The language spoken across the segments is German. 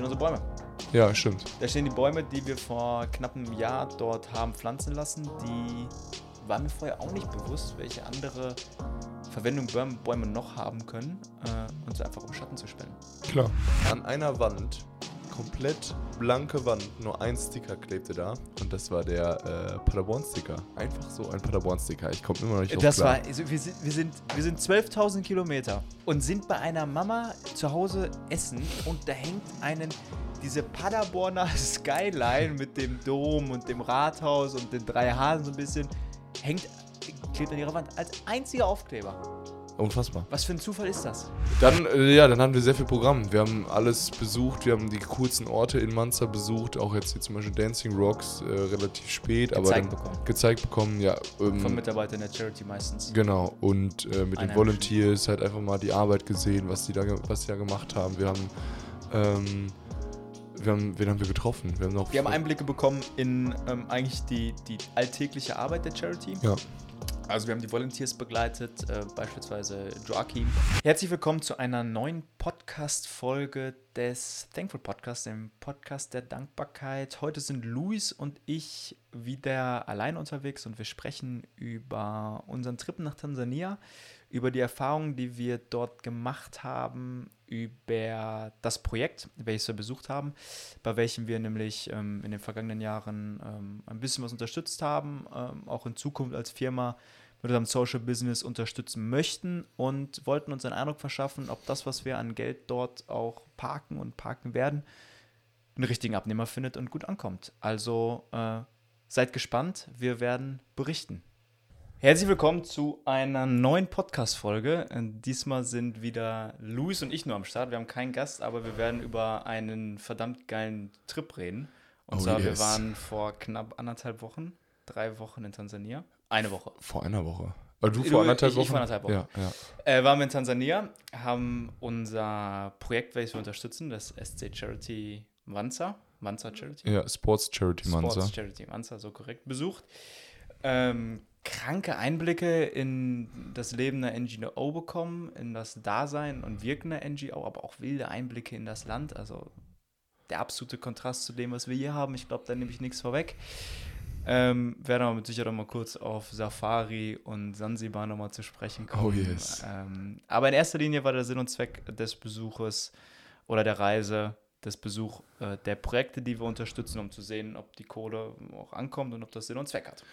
stehen unsere Bäume. Ja, stimmt. Da stehen die Bäume, die wir vor knapp einem Jahr dort haben pflanzen lassen. Die waren mir vorher auch nicht bewusst, welche andere Verwendung Bäume, noch haben können, äh, und sie einfach um Schatten zu spenden. Klar. An einer Wand, komplett blanke Wand, nur ein Sticker klebte da. Und das war der äh, Paderborn-Sticker. Einfach so ein Paderborn-Sticker. Ich komme immer noch nicht drauf Das klar. war, also wir sind, wir sind, wir sind 12.000 Kilometer und sind bei einer Mama zu Hause essen und da hängt einen, diese Paderborner Skyline mit dem Dom und dem Rathaus und den drei Hasen so ein bisschen, hängt, klebt an ihrer Wand als einziger Aufkleber. Unfassbar. Was für ein Zufall ist das? Dann, äh, ja, dann haben wir sehr viel Programm. Wir haben alles besucht, wir haben die coolsten Orte in Manza besucht, auch jetzt hier zum Beispiel Dancing Rocks, äh, relativ spät, aber Gezeigt dann bekommen. gezeigt bekommen, ja. Ähm, Von Mitarbeitern der Charity meistens. Genau, und äh, mit den. Volunteers halt einfach mal die Arbeit gesehen, was die da, was die da gemacht haben. Wir haben, ähm, wir haben, wen haben wir getroffen? Wir haben noch. Wir haben Einblicke bekommen in ähm, eigentlich die, die alltägliche Arbeit der Charity. Ja. Also wir haben die Volunteers begleitet, äh, beispielsweise Joachim. Herzlich willkommen zu einer neuen Podcast-Folge des Thankful Podcasts, dem Podcast der Dankbarkeit. Heute sind Luis und ich wieder allein unterwegs und wir sprechen über unseren Trip nach Tansania, über die Erfahrungen, die wir dort gemacht haben, über das Projekt, welches wir besucht haben, bei welchem wir nämlich ähm, in den vergangenen Jahren ähm, ein bisschen was unterstützt haben, ähm, auch in Zukunft als Firma mit unserem Social Business unterstützen möchten und wollten uns einen Eindruck verschaffen, ob das, was wir an Geld dort auch parken und parken werden, einen richtigen Abnehmer findet und gut ankommt. Also äh, seid gespannt, wir werden berichten. Herzlich willkommen zu einer neuen Podcast-Folge. Diesmal sind wieder Luis und ich nur am Start. Wir haben keinen Gast, aber wir werden über einen verdammt geilen Trip reden. Und Oh, zwar, wir yes. waren vor knapp anderthalb Wochen, drei Wochen in Tansania. Eine Woche. Vor einer Woche. Also du Du, vor anderthalb ich- Wochen? ich vor anderthalb Wochen. Ja, ja. Äh, waren wir in Tansania, haben unser Projekt, welches wir unterstützen, das SC Charity Manza, Manza Charity, Ja, Sports Charity Mansa. Sports Charity Manza, so korrekt, besucht. Ähm, kranke Einblicke in das Leben einer NGO bekommen, in das Dasein und Wirken der NGO, aber auch wilde Einblicke in das Land. Also der absolute Kontrast zu dem, was wir hier haben. Ich glaube, da nehme ich nichts vorweg. Ähm, werden aber mit Sicherheit auch mal kurz auf Safari und Sansibar nochmal zu sprechen kommen. Oh, yes. ähm, aber in erster Linie war der Sinn und Zweck des Besuches oder der Reise, des Besuch äh, der Projekte, die wir unterstützen, um zu sehen, ob die Kohle auch ankommt und ob das Sinn und Zweck hat.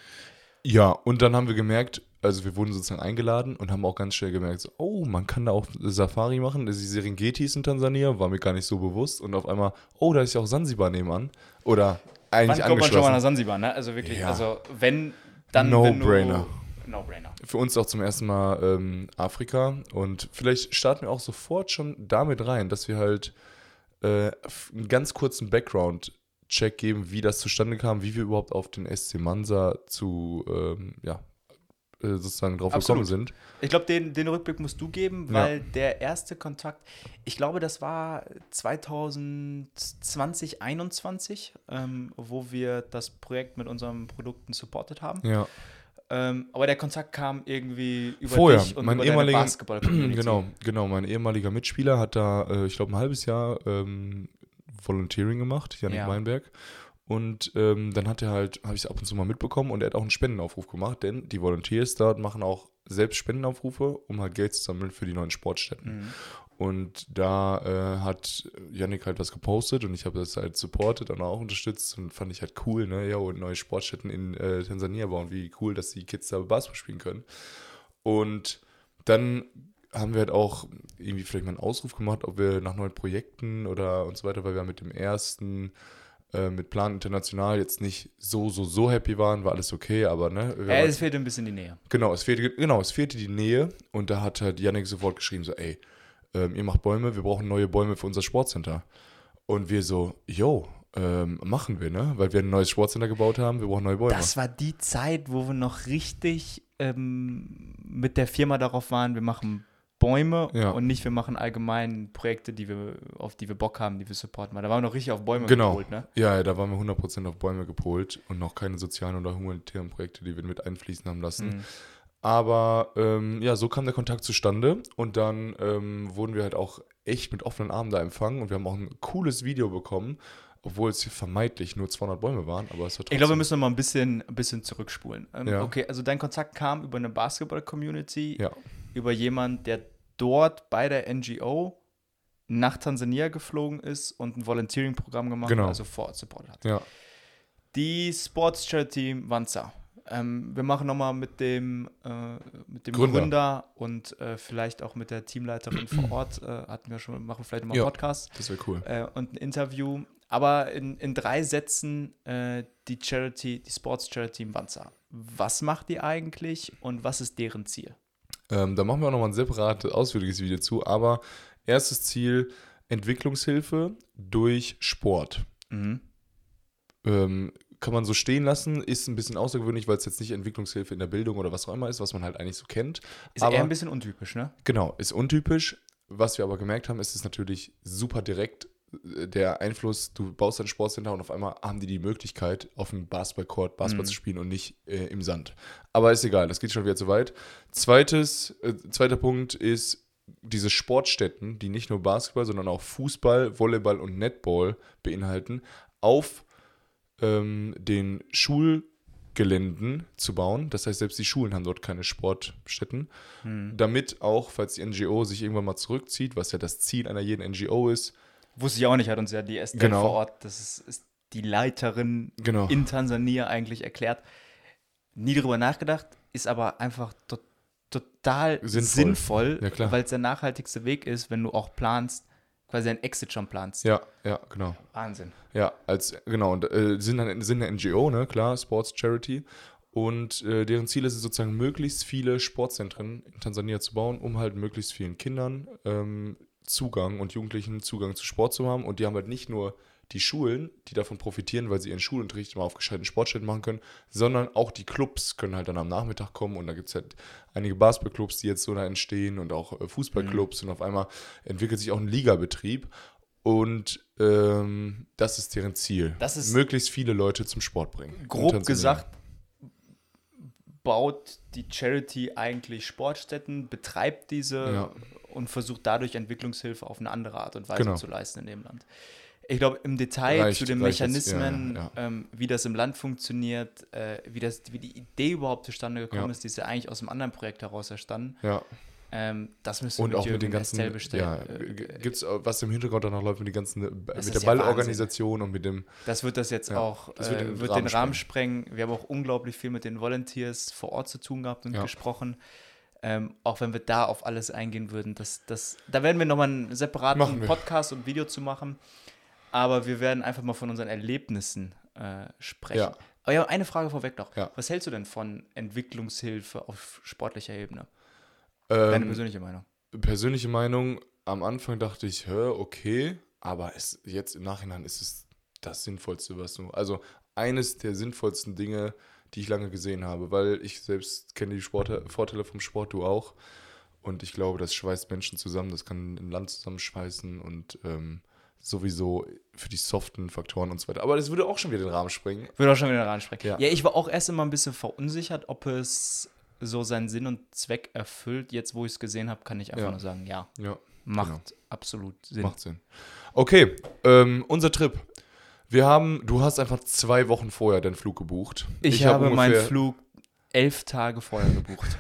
Ja, und dann haben wir gemerkt, also wir wurden sozusagen eingeladen und haben auch ganz schnell gemerkt, so, oh, man kann da auch Safari machen. Ist die Serengetis in Tansania, war mir gar nicht so bewusst. Und auf einmal, oh, da ist ja auch Sansibar nebenan. Oder eigentlich Wann kommt man schon mal nach. Sansibar, ne? Also wirklich, Ja. also wenn, dann No-brainer. No-brainer. Für uns auch zum ersten Mal ähm, Afrika. Und vielleicht starten wir auch sofort schon damit rein, dass wir halt äh, einen ganz kurzen Background-Check geben, wie das zustande kam, wie wir überhaupt auf den SC Mansa zu, ähm, ja, äh, sozusagen drauf Absolut. gekommen sind. Ich glaube, den, den Rückblick musst du geben, Ja. weil der erste Kontakt, ich glaube, das war 2020, 2021, ähm, wo wir das Projekt mit unseren Produkten supportet haben. Ja, Ähm, aber der Kontakt kam irgendwie über Vorher, dich und mein über ehemaliger- Basketball-Community. genau, genau. Mein ehemaliger Mitspieler hat da, äh, ich glaube, ein halbes Jahr ähm, Volunteering gemacht, Janik Ja. Weinberg. Und ähm, dann hat er halt, habe ich es ab und zu mal mitbekommen und er hat auch einen Spendenaufruf gemacht, denn die Volunteers dort machen auch selbst Spendenaufrufe, um halt Geld zu sammeln für die neuen Sportstätten. Mhm. Und da äh, hat Yannick halt was gepostet und ich habe das halt supportet und auch unterstützt und fand ich halt cool, ne? Ja, und neue Sportstätten in äh, Tansania bauen, wie cool, dass die Kids da Basketball spielen können. Und dann haben wir halt auch irgendwie vielleicht mal einen Ausruf gemacht, ob wir nach neuen Projekten oder und so weiter, weil wir mit dem ersten, äh, mit Plan International jetzt nicht so, so, so happy waren, war alles okay, aber ne? Äh, es fehlt ein bisschen die Nähe. Genau, es fehlte, genau, es fehlte die Nähe und da hat halt Yannick sofort geschrieben, so, ey, ähm, ihr macht Bäume, wir brauchen neue Bäume für unser Sportcenter. Und wir so, yo, ähm, machen wir, ne? Weil wir ein neues Sportcenter gebaut haben, wir brauchen neue Bäume. Das war die Zeit, wo wir noch richtig ähm, mit der Firma darauf waren, wir machen Bäume Ja. und nicht wir machen allgemein Projekte, die wir, auf die wir Bock haben, die wir supporten. Weil da waren wir noch richtig auf Bäume Genau. geholt, ne? Ja, ja, da waren wir 100% auf Bäume gepolt und noch keine sozialen oder humanitären Projekte, die wir mit einfließen haben lassen. Mhm. Aber ähm, ja, so kam der Kontakt zustande und dann ähm, wurden wir halt auch echt mit offenen Armen da empfangen und wir haben auch ein cooles Video bekommen, obwohl es hier vermeintlich nur 200 Bäume waren, aber es war Ich glaube, wir müssen noch mal ein bisschen, ein bisschen zurückspulen. Ähm, Ja. Okay, also dein Kontakt kam über eine Basketball-Community, Ja, über jemanden, der dort bei der NGO nach Tansania geflogen ist und ein Volunteering-Programm gemacht Genau. hat, also vor Ort Support hat. ja, Die Sports Charity Wanza. Ähm, wir machen nochmal mit dem, äh, mit dem Gründer. Gründer, und äh, vielleicht auch mit der Teamleiterin vor Ort, äh, hatten wir schon, machen wir vielleicht nochmal einen Podcast das wäre cool. äh, und ein Interview. Aber in, in drei Sätzen äh, die Charity, die Sports Charity Wanza. Was macht die eigentlich und was ist deren Ziel? Ähm, da machen wir auch nochmal ein separates, ausführliches Video zu, aber erstes Ziel, Entwicklungshilfe durch Sport. Mhm. ähm, kann man so stehen lassen, ist ein bisschen außergewöhnlich, weil es jetzt nicht Entwicklungshilfe in der Bildung oder was auch immer ist, was man halt eigentlich so kennt. Ist aber eher ein bisschen untypisch, ne? genau, ist untypisch. Was wir aber gemerkt haben, ist es natürlich super direkt der Einfluss, du baust ein Sportcenter und auf einmal haben die die Möglichkeit, auf dem Basketballcourt Basketball Mhm. zu spielen und nicht äh, im Sand. Aber ist egal, das geht schon wieder zu weit. Zweites, äh, zweiter Punkt ist diese Sportstätten, die nicht nur Basketball, sondern auch Fußball, Volleyball und Netball beinhalten, auf ähm, den Schulgeländen zu bauen. Das heißt, selbst die Schulen haben dort keine Sportstätten. Hm. Damit auch, falls die NGO sich irgendwann mal zurückzieht, was ja das Ziel einer jeden NGO ist, Wusste ich auch nicht, hat uns ja die Estelle Genau. vor Ort, das ist, ist die Leiterin genau, in Tansania eigentlich erklärt. Nie drüber nachgedacht, ist aber einfach to total Sinnvoll. sinnvoll, Ja, weil es der nachhaltigste Weg ist, wenn du auch planst, quasi ein Exit schon planst. ja, ja, genau. Wahnsinn. Ja, als genau, und äh, sind dann sind eine NGO, ne, klar, Sports Charity. Und äh, deren Ziel ist es sozusagen, möglichst viele Sportzentren in Tansania zu bauen, um halt möglichst vielen Kindern ähm, Zugang und Jugendlichen Zugang zu Sport zu haben. Und die haben halt nicht nur die Schulen, die davon profitieren, weil sie ihren Schulunterricht mal auf gescheiten Sportstätten machen können, sondern auch die Clubs können halt dann am Nachmittag kommen und da gibt es halt einige Basketballclubs, die jetzt so da entstehen und auch äh, Fußballclubs und auf einmal entwickelt sich auch ein Ligabetrieb und ähm, das ist deren Ziel. Das ist- möglichst viele Leute zum Sport bringen. in Grob gesagt, baut die Charity eigentlich Sportstätten, betreibt diese Ja. und versucht dadurch Entwicklungshilfe auf eine andere Art und Weise Genau. zu leisten in dem Land. Ich glaube, im Detail Reicht- zu den Mechanismen, ja, ja. Ähm, wie das im Land funktioniert, äh, wie, das, wie die Idee überhaupt zustande gekommen ist, die ist ja eigentlich aus einem anderen Projekt heraus entstanden. Ähm, das müssen und wir auch mit den Jürgen ganzen, Estelle bestellen. ja, Äh, gibt es, was im Hintergrund auch noch läuft mit, den ganzen, äh, mit der ja Ballorganisation und mit dem, Das wird das jetzt Ja, auch, das äh, wird wird, den Rahmen den Rahmen sprengen. Wir haben auch unglaublich viel mit den Volunteers vor Ort zu tun gehabt und Ja. gesprochen. Ähm, auch wenn wir da auf alles eingehen würden, das, das, da werden wir nochmal einen separaten. Podcast und Video zu machen. Aber wir werden einfach mal von unseren Erlebnissen äh, sprechen. Ja. Aber ja, eine Frage vorweg noch. Was hältst du denn von Entwicklungshilfe auf sportlicher Ebene? Deine ähm, persönliche Meinung. persönliche Meinung, am Anfang dachte ich, hä, okay, aber es, jetzt im Nachhinein ist es das Sinnvollste, was du, also eines der sinnvollsten Dinge, die ich lange gesehen habe, weil ich selbst kenne die Sport, Vorteile vom Sport, du auch. Und ich glaube, das schweißt Menschen zusammen, das kann ein Land zusammenschweißen und ähm, sowieso für die soften Faktoren und so weiter. Aber das würde auch schon wieder den Rahmen sprengen. Würde auch schon wieder reinsprechen. Ja. Ja. ich war auch erst immer ein bisschen verunsichert, ob es so seinen Sinn und Zweck erfüllt. Jetzt, wo ich es gesehen habe, kann ich einfach Ja. nur sagen, ja, Ja, macht Genau. absolut Sinn. macht Sinn. Okay, ähm, unser Trip. Wir haben, du hast einfach zwei Wochen vorher deinen Flug gebucht. Ich, hab habe meinen Flug elf Tage vorher gebucht.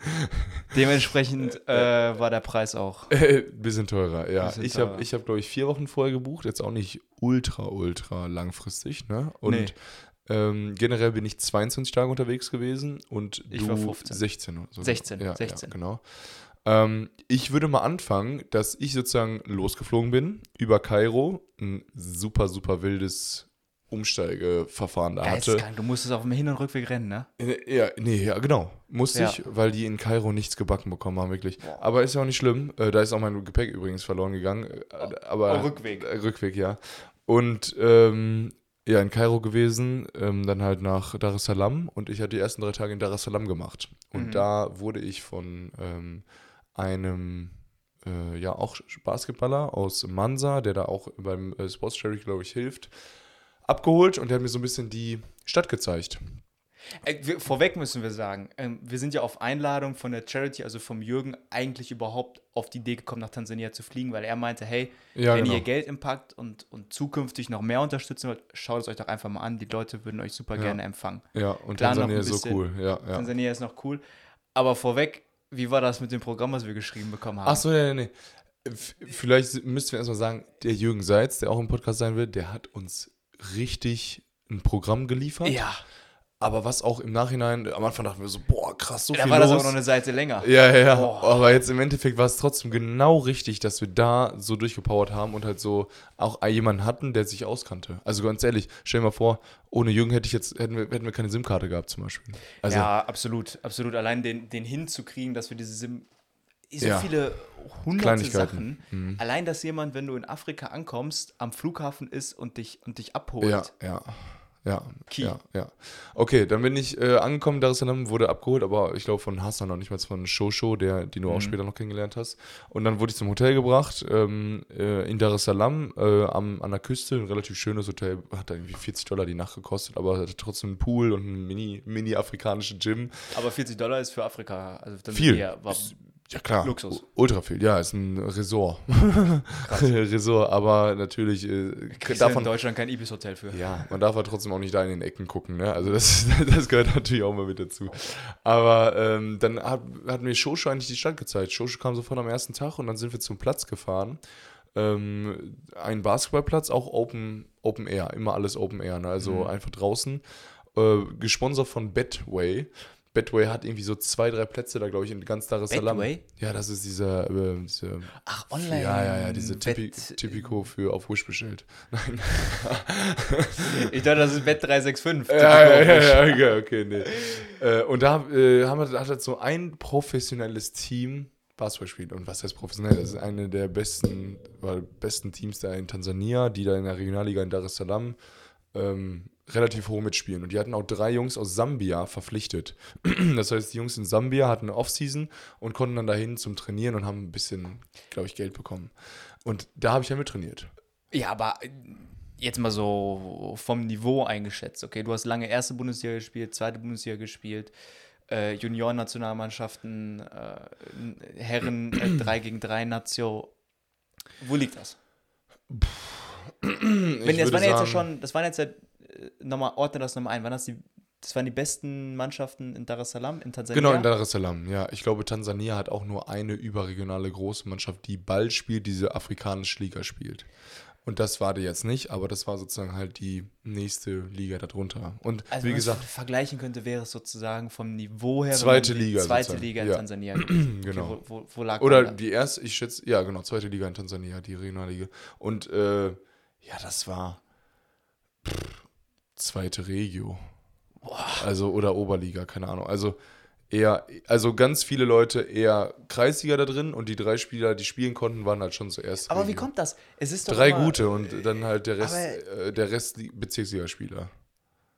Dementsprechend äh, war der Preis auch. Äh, bisschen teurer, ja. Bisschen ich habe, ich hab, glaube ich, vier Wochen vorher gebucht. Jetzt auch nicht ultra, ultra langfristig, ne? Und Nee. Ähm, generell bin ich 22 Tage unterwegs gewesen und Ich du war 15. 16 oder so. 16, ja, 16. Ja, genau. Ähm, ich würde mal anfangen, dass ich sozusagen losgeflogen bin über Kairo. Ein super, super wildes Umsteigeverfahren da hatte. Du musstest auf dem Hin- und Rückweg rennen, ne? Äh, Ja, nee, ja, genau. Musste Ja. ich, weil die in Kairo nichts gebacken bekommen haben, wirklich. Aber ist ja auch nicht schlimm. Äh, da ist auch mein Gepäck übrigens verloren gegangen. Äh, aber Oh, Rückweg. Rückweg, ja. Und ähm, ja, in Kairo gewesen, ähm, dann halt nach Dar es Salaam und ich hatte die ersten drei Tage in Dar es Salaam gemacht. Und Mhm. da wurde ich von ähm, einem äh, ja auch Basketballer aus Mansa, der da auch beim äh, Sports Charity, glaube ich, hilft, abgeholt und der hat mir so ein bisschen die Stadt gezeigt. Äh, vorweg müssen wir sagen, ähm, wir sind ja auf Einladung von der Charity, also vom Jürgen, eigentlich überhaupt auf die Idee gekommen, nach Tansania zu fliegen, weil er meinte, hey, Ja, wenn genau. ihr Geld impackt und, und zukünftig noch mehr unterstützen wollt, schaut es euch doch einfach mal an. Die Leute würden euch super Ja. gerne empfangen. Ja, und Klar, Tansania ist so cool. Ja, ja. Tansania ist noch cool. Aber vorweg, wie war das mit dem Programm, was wir geschrieben bekommen haben? Ach so, nee, nee, nee. Vielleicht müssten wir erstmal sagen, der Jürgen Seitz, der auch im Podcast sein wird, der hat uns richtig ein Programm geliefert. Ja, Aber was auch im Nachhinein, am Anfang dachten wir so, boah, krass, so da viel war das los. auch noch eine Seite länger. ja, ja, ja. Boah. Aber jetzt im Endeffekt war es trotzdem genau richtig, dass wir da so durchgepowert haben und halt so auch jemanden hatten, der sich auskannte. Also ganz ehrlich, stell dir mal vor, ohne Jürgen hätte ich jetzt, hätten wir, hätten wir keine SIM-Karte gehabt zum Beispiel. Also, ja, absolut, absolut. Allein den, den hinzukriegen, dass wir diese Sim so Ja. viele hunderte. Sachen. Mhm. Allein, dass jemand, wenn du in Afrika ankommst, am Flughafen ist und dich, und dich abholt. Ja, ja. Ja, Key. ja, ja. Okay, dann bin ich äh, angekommen, Dar es Salaam wurde abgeholt, aber ich glaube von Hassan noch nicht mal von Shosho, der, die du auch Mhm. später noch kennengelernt hast. Und dann wurde ich zum Hotel gebracht, ähm, äh, in Dar es Salaam, äh, am, an der Küste, ein relativ schönes Hotel, hat da irgendwie 40 Dollar die Nacht gekostet, aber hatte trotzdem einen Pool und ein mini, mini afrikanische Gym. Aber 40 Dollar ist für Afrika. Also dann Viel. eher- war, Ja, klar. Luxus. Ultra viel, ja, ist ein Resort. Resort, aber natürlich äh, kriegst du in davon, Deutschland kein Ibis-Hotel für. Ja, man darf aber trotzdem auch nicht da in den Ecken gucken, ne? Also das, das gehört natürlich auch mal mit dazu. Aber ähm, dann hat, hat mir Shoshu eigentlich die Stadt gezeigt. Shoshu kam sofort am ersten Tag und dann sind wir zum Platz gefahren. Ähm, ein Basketballplatz, auch Open, Open Air, immer alles Open Air, ne? also Mhm. einfach draußen. Äh, gesponsert von Betway. Betway hat irgendwie so zwei, drei Plätze da, glaube ich, in ganz Dar es Salaam. Betway? Ja, das ist dieser, äh, diese Ach, online. ja, ja, ja, diese Tipi Tipico für auf Wish bestellt. Nein. Ich dachte, das ist Bett 365. Ja, ja, ja, ja, okay, nee. Äh, und da äh, haben wir, hat halt so ein professionelles Team Basketball gespielt. Und was heißt professionell? Das ist eine der besten, oder besten Teams da in Tansania, die da in der Regionalliga in Dar es Salaam ähm, relativ hoch mitspielen. Und die hatten auch drei Jungs aus Sambia verpflichtet. Das heißt, die Jungs in Sambia hatten eine Offseason und konnten dann dahin zum Trainieren und haben ein bisschen, glaube ich, Geld bekommen. Und da habe ich ja mit trainiert. Ja, aber äh, jetzt mal so vom Niveau eingeschätzt, okay? Du hast lange erste Bundesliga gespielt, zweite Bundesliga gespielt, äh, Junioren-Nationalmannschaften, äh, Herren äh, 3 gegen 3 Nazio. Wo liegt das? Wenn, das waren ja jetzt ja sagen- schon, das waren jetzt ja, nochmal, ordne das nochmal ein, waren das die, das waren die besten Mannschaften in Dar es Salaam, in Tansania? Genau, in Dar es Salaam, ja. Ich glaube, Tansania hat auch nur eine überregionale große Mannschaft, die Ball spielt, diese afrikanische Liga spielt. Und das war die jetzt nicht, aber das war sozusagen halt die nächste Liga darunter. Und Also wie wenn man es gesagt, vergleichen könnte, wäre es sozusagen vom Niveau her. Zweite Liga Zweite sozusagen, Liga in ja. Tansania. genau. Okay, wo, wo, wo lag Oder die erste, ich schätze, ja genau, zweite Liga in Tansania, die Regionalliga. Und äh, ja, das war pff, zweite Regio. Also oder Oberliga, keine Ahnung. Also eher, also ganz viele Leute eher Kreisliga da drin und die drei Spieler, die spielen konnten, waren halt schon zuerst. Aber wie kommt das? Es ist doch Drei immer, gute und dann halt der Rest, äh, der Rest Li- Bezirksligaspieler.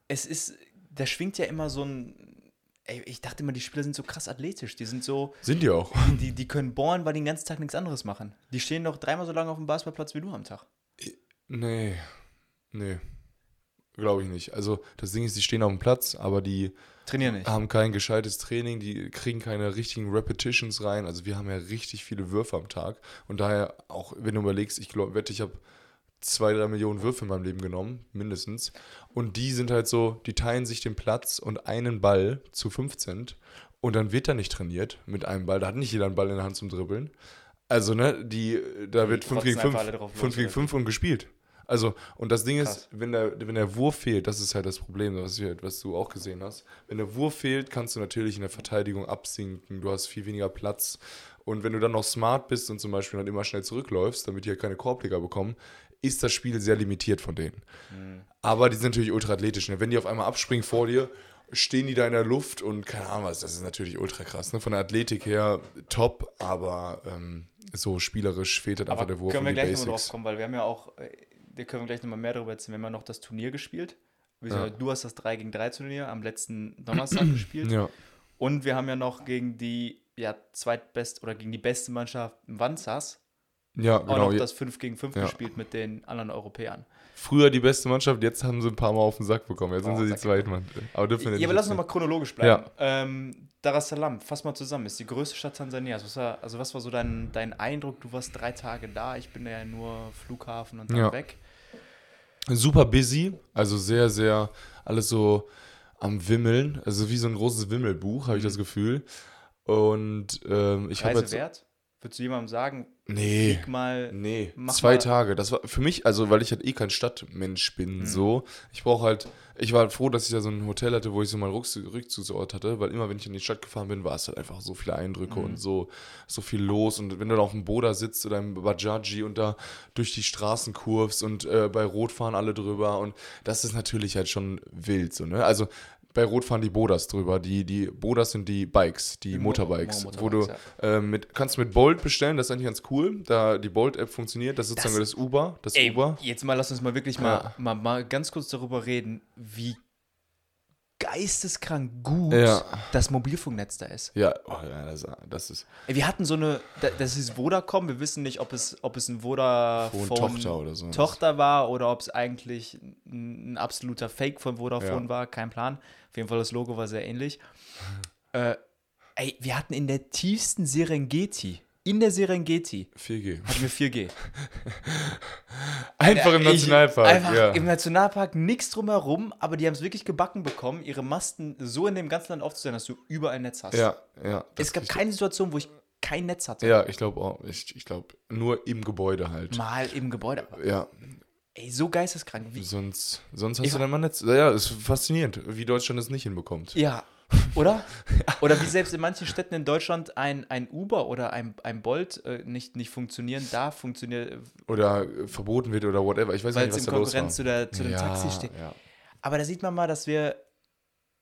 Es ist, da schwingt ja immer so ein. Ey, ich dachte immer, die Spieler sind so krass athletisch. Die sind so, Sind die auch. die, die können bohren, weil die den ganzen Tag nichts anderes machen. Die stehen doch dreimal so lange auf dem Basketballplatz wie du am Tag. Nee. Nee. Glaube ich nicht. Also das Ding ist, die stehen auf dem Platz, aber die Trainieren nicht. haben kein gescheites Training, die kriegen keine richtigen Repetitions rein. Also wir haben ja richtig viele Würfe am Tag. Und daher, auch wenn du überlegst, ich glaube, wette, ich habe zwei, drei Millionen Würfe in meinem Leben genommen, mindestens. Und die sind halt so, die teilen sich den Platz und einen Ball zu 15. Und dann wird da nicht trainiert mit einem Ball. Da hat nicht jeder einen Ball in der Hand zum Dribbeln. Also, ne, die, da Die wird 5 gegen kotzen 5, einfach alle drauf 5 los, gegen oder? 5 und gespielt. Also, und das Ding Krass. ist, wenn der, wenn der Wurf fehlt, das ist halt das Problem, was, wir, was du auch gesehen hast. Wenn der Wurf fehlt, kannst du natürlich in der Verteidigung absinken. Du hast viel weniger Platz. Und wenn du dann noch smart bist und zum Beispiel dann immer schnell zurückläufst, damit die halt keine Korbleger bekommen, ist das Spiel sehr limitiert von denen. Aber die sind natürlich ultra athletisch. Ne? Wenn die auf einmal abspringen vor dir, stehen die da in der Luft und keine Ahnung was, das ist natürlich ultra krass. Ne? Von der Athletik her top, aber ähm, so spielerisch fehlt halt einfach der Wurf können wir gleich nochmal drauf kommen, weil wir haben ja auch, äh, da können wir gleich nochmal mehr darüber erzählen. Wir haben ja noch das Turnier gespielt. Ja. Du hast das 3 gegen 3 Turnier am letzten Donnerstag gespielt. Ja. Und wir haben ja noch gegen die ja, zweitbest oder gegen die beste Mannschaft Wanzas Ja, auch genau. noch Je- das 5 gegen 5 Ja. gespielt mit den anderen Europäern. Früher die beste Mannschaft, jetzt haben sie ein paar Mal auf den Sack bekommen. Jetzt Oh, sind sie die Zweitmannschaft. Aber dürfen wir Ja, aber lass uns nochmal chronologisch bleiben. Ähm, Dar es Salaam, fass mal zusammen, ist die größte Stadt Tansanias. Was war, also was war so dein, dein Eindruck? Du warst drei Tage da, ich bin ja nur Flughafen und dann Ja. weg. Super busy, also sehr, sehr alles so am Wimmeln. Also wie so ein großes Wimmelbuch, habe ich das Gefühl. Und ähm, ich habe jetzt. wert? Würdest du jemandem sagen, Nee. mal Nee, zwei mal- Tage. Das war für mich, also weil ich halt eh kein Stadtmensch bin, Mhm. so. Ich brauche halt, ich war halt froh, dass ich da so ein Hotel hatte, wo ich so meinen Rückzug- Rückzugsort hatte, weil immer, wenn ich in die Stadt gefahren bin, war es halt einfach so viele Eindrücke Mhm. und so, so viel los. Und wenn du da auf dem Boda sitzt oder im Bajaji und da durch die Straßen kurvst und äh, bei Rot fahren alle drüber und das ist natürlich halt schon wild, so, ne? Also bei Rot fahren die Bodas drüber. Die, die Bodas sind die Bikes, die Die Mo- Motorbikes, Mo- wo du Motorbikes, ähm, mit, kannst mit Bolt bestellen, das ist eigentlich ganz cool. Da die Bolt-App funktioniert, das ist sozusagen Das- das, Uber. Das Ey, Uber. jetzt mal lass uns mal wirklich mal, Ja. mal, mal ganz kurz darüber reden, wie geisteskrank gut Ja. das Mobilfunknetz da ist. Ja, oh, ja das, das ist Wir hatten so eine, da- das ist Vodacom, wir wissen nicht, ob es, ob es ein Vodafone Tochter oder so. Tochter war oder ob es eigentlich ein, ein absoluter Fake von Vodafone Ja. war, kein Plan. Auf jeden Fall das Logo war sehr ähnlich. äh, ey, wir hatten in der tiefsten Serengeti, in der Serengeti, 4G. hatten wir 4G. Einfach im Ich- Nationalpark, Einfach ja. im Nationalpark nichts drumherum, aber die haben es wirklich gebacken bekommen, ihre Masten so in dem ganzen Land aufzustellen, dass du überall Netz hast. Ja, ja. es gab ich- keine Situation, wo ich kein Netz hatte. Ja, ich glaube auch. Ich, ich glaube, nur im Gebäude halt. Mal im Gebäude. Ja, ey, so geisteskrank. Wie, sonst, sonst hast Ich du dann mal Netz. Ja, ist faszinierend, wie Deutschland es nicht hinbekommt. Ja, oder? Oder wie selbst in manchen Städten in Deutschland ein, ein Uber oder ein, ein Bolt äh, nicht, nicht funktionieren, da funktioniert, Oder äh, verboten wird oder whatever. Ich weiß nicht, was in da los war. Zu, der, zu dem ja, Taxi steht. Ja. Aber da sieht man mal, dass wir,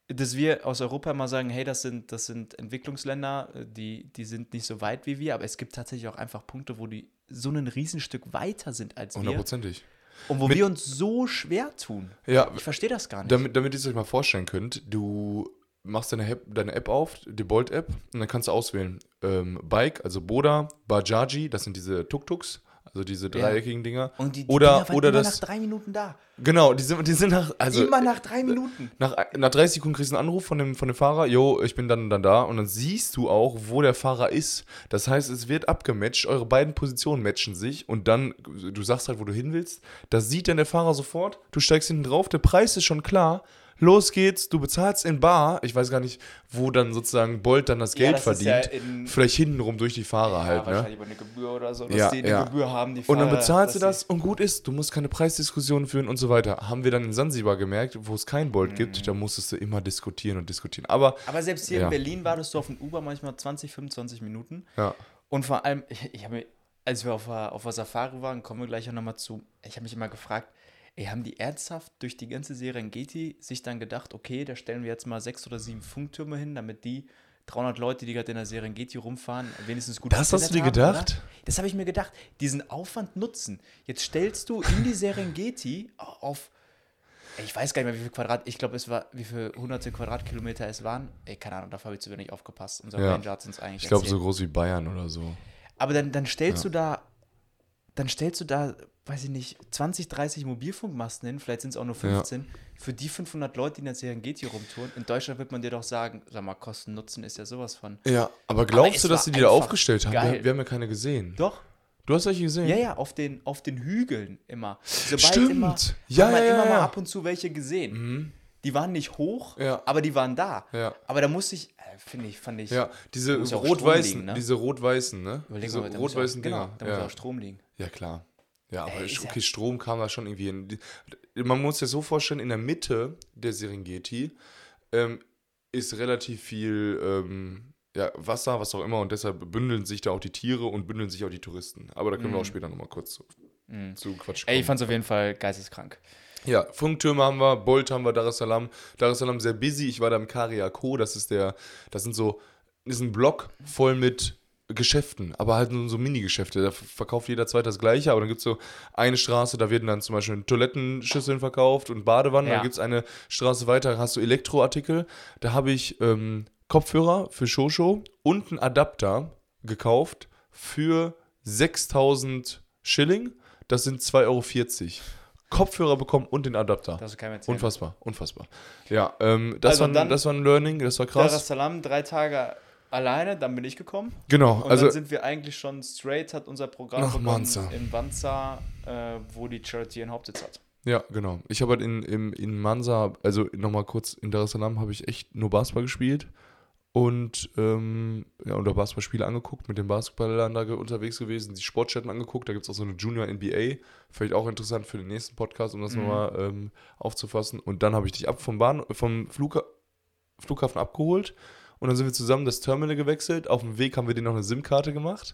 dass wir aus Europa mal sagen, hey, das sind, das sind Entwicklungsländer, äh, die, die sind nicht so weit wie wir, aber es gibt tatsächlich auch einfach Punkte, wo die so ein Riesenstück weiter sind als wir Hundertprozentig. und wo Mit- wir uns so schwer tun. Ja, Ich verstehe das gar nicht. Damit, damit ihr es euch mal vorstellen könnt, du machst deine App, deine App auf, die Bolt-App, und dann kannst du auswählen, ähm, Bike, also Boda, Bajaji, das sind diese Tuk-Tuks, also diese dreieckigen Dinger. und die, die oder, Dinger oder immer das, nach drei Minuten da. genau, die sind, die sind nach, also immer nach drei Minuten. nach, nach 30 Sekunden kriegst du einen Anruf von dem, von dem Fahrer, jo, ich bin dann und dann da und dann siehst du auch, wo der Fahrer ist. Das heißt, es wird abgematcht, eure beiden Positionen matchen sich und dann, du sagst halt, wo du hin willst, das sieht dann der Fahrer sofort, du steigst hinten drauf, der Preis ist schon klar, los geht's, du bezahlst in Bar, ich weiß gar nicht, wo dann sozusagen Bolt dann das Ja, Geld das ja verdient, in- vielleicht hintenrum durch die Fahrer halt, ne? wahrscheinlich über eine Gebühr oder so, dass Ja, die eine ja. Gebühr haben, die Und dann Fahrer, bezahlst du das und gut ist, du musst keine Preisdiskussionen führen und so weiter. Haben wir dann in Sansibar gemerkt, wo es kein Bolt Mhm. gibt, da musstest du immer diskutieren und diskutieren. Aber Aber selbst hier Ja. in Berlin wartest du auf ein Uber manchmal 20, 25 Minuten. ja, Und vor allem, ich, ich habe mir, als wir auf der, auf der Safari waren, kommen wir gleich auch nochmal zu, ich habe mich immer gefragt, ey, haben die ernsthaft durch die ganze Serengeti sich dann gedacht, okay, da stellen wir jetzt mal sechs oder sieben Funktürme hin, damit die 300 Leute, die gerade in der Serengeti rumfahren, wenigstens gut Das hast du dir haben, gedacht? oder? Das habe ich mir gedacht. Diesen Aufwand nutzen. Jetzt stellst du in die Serengeti auf, ich weiß gar nicht mehr, wie viel Quadrat, ich glaube, es war, wie viele hunderte Quadratkilometer es waren. Ey, keine Ahnung, dafür habe ich zu wenig aufgepasst. Unser Ja. Ranger hat uns eigentlich ich glaube so groß wie Bayern oder so. Aber dann, dann stellst du da, dann stellst du da, weiß ich nicht, 20, 30 Mobilfunkmasten hin, vielleicht sind es auch nur 15, für die 500 Leute, die in der Serengeti rumtouren. In Deutschland wird man dir doch sagen, sag mal, Kosten Nutzen ist ja sowas von. Ja, aber glaubst es du, dass sie die da aufgestellt haben? Wir, wir haben ja keine gesehen. Doch, Du hast welche gesehen? ja, ja, auf den, auf den Hügeln immer. Sobald Stimmt. immer, Ja, hat man ja, immer ja, mal ja. ab und zu welche gesehen. Die waren nicht hoch, Ja. aber die waren da. Ja. Aber da musste ich, äh, finde ich, fand ich, Ja, diese ja rot-weißen, ne? diese rot-weißen, ne? überleg diese ja rot-weißen genau, Dinger. da muss ja. auch Strom liegen. Ja, klar. Ja, aber Ey, ist okay, ja- Strom kam da schon irgendwie hin. Man muss sich so vorstellen, in der Mitte der Serengeti ähm, ist relativ viel ähm, ja, Wasser, was auch immer, und deshalb bündeln sich da auch die Tiere und bündeln sich auch die Touristen. Aber da können wir auch später nochmal kurz zu, zu Quatsch Mhm. Ey, ich kommen. fand es auf jeden Fall geisteskrank. Ja, Funktürme haben wir, Bolt haben wir, Dar es Salaam. Dar es Salaam sehr busy. Ich war da im Kariako, das ist der, das sind so, das ist ein Block voll mit Geschäften, aber halt nur so Mini-Geschäfte. Da verkauft jeder Zweite das Gleiche, aber dann gibt es so eine Straße, da werden dann zum Beispiel Toilettenschüsseln verkauft und Badewannen. Ja. Dann gibt es eine Straße weiter, hast du Elektroartikel. Da habe ich ähm, Kopfhörer für Shosho und einen Adapter gekauft für 6000 Schilling. Das sind 2,40 Euro. Kopfhörer bekommen und den Adapter. Das kann. Unfassbar, unfassbar. Ja, ähm, das, Also war, das war ein Learning, das war Dar krass. es Salaam, drei Tage alleine, dann bin ich gekommen. Genau, Und also dann sind wir eigentlich schon straight, hat unser Programm Nach begonnen Manza. in Wanza, äh, wo die Charity ihren Hauptsitz hat. Ja, genau. Ich habe halt in, in, in Mansa, also nochmal kurz, in Dar es Salaam habe ich echt nur Basketball gespielt und ähm, ja, unter Basketballspiele angeguckt, mit den Basketballern da unterwegs gewesen, die Sportstätten angeguckt, da gibt es auch so eine Junior NBA, vielleicht auch interessant für den nächsten Podcast, um das Mhm. nochmal ähm, aufzufassen. Und dann habe ich dich ab vom, Bahn, vom Flugha Flughafen abgeholt und dann sind wir zusammen das Terminal gewechselt. Auf dem Weg haben wir dir noch eine SIM-Karte gemacht.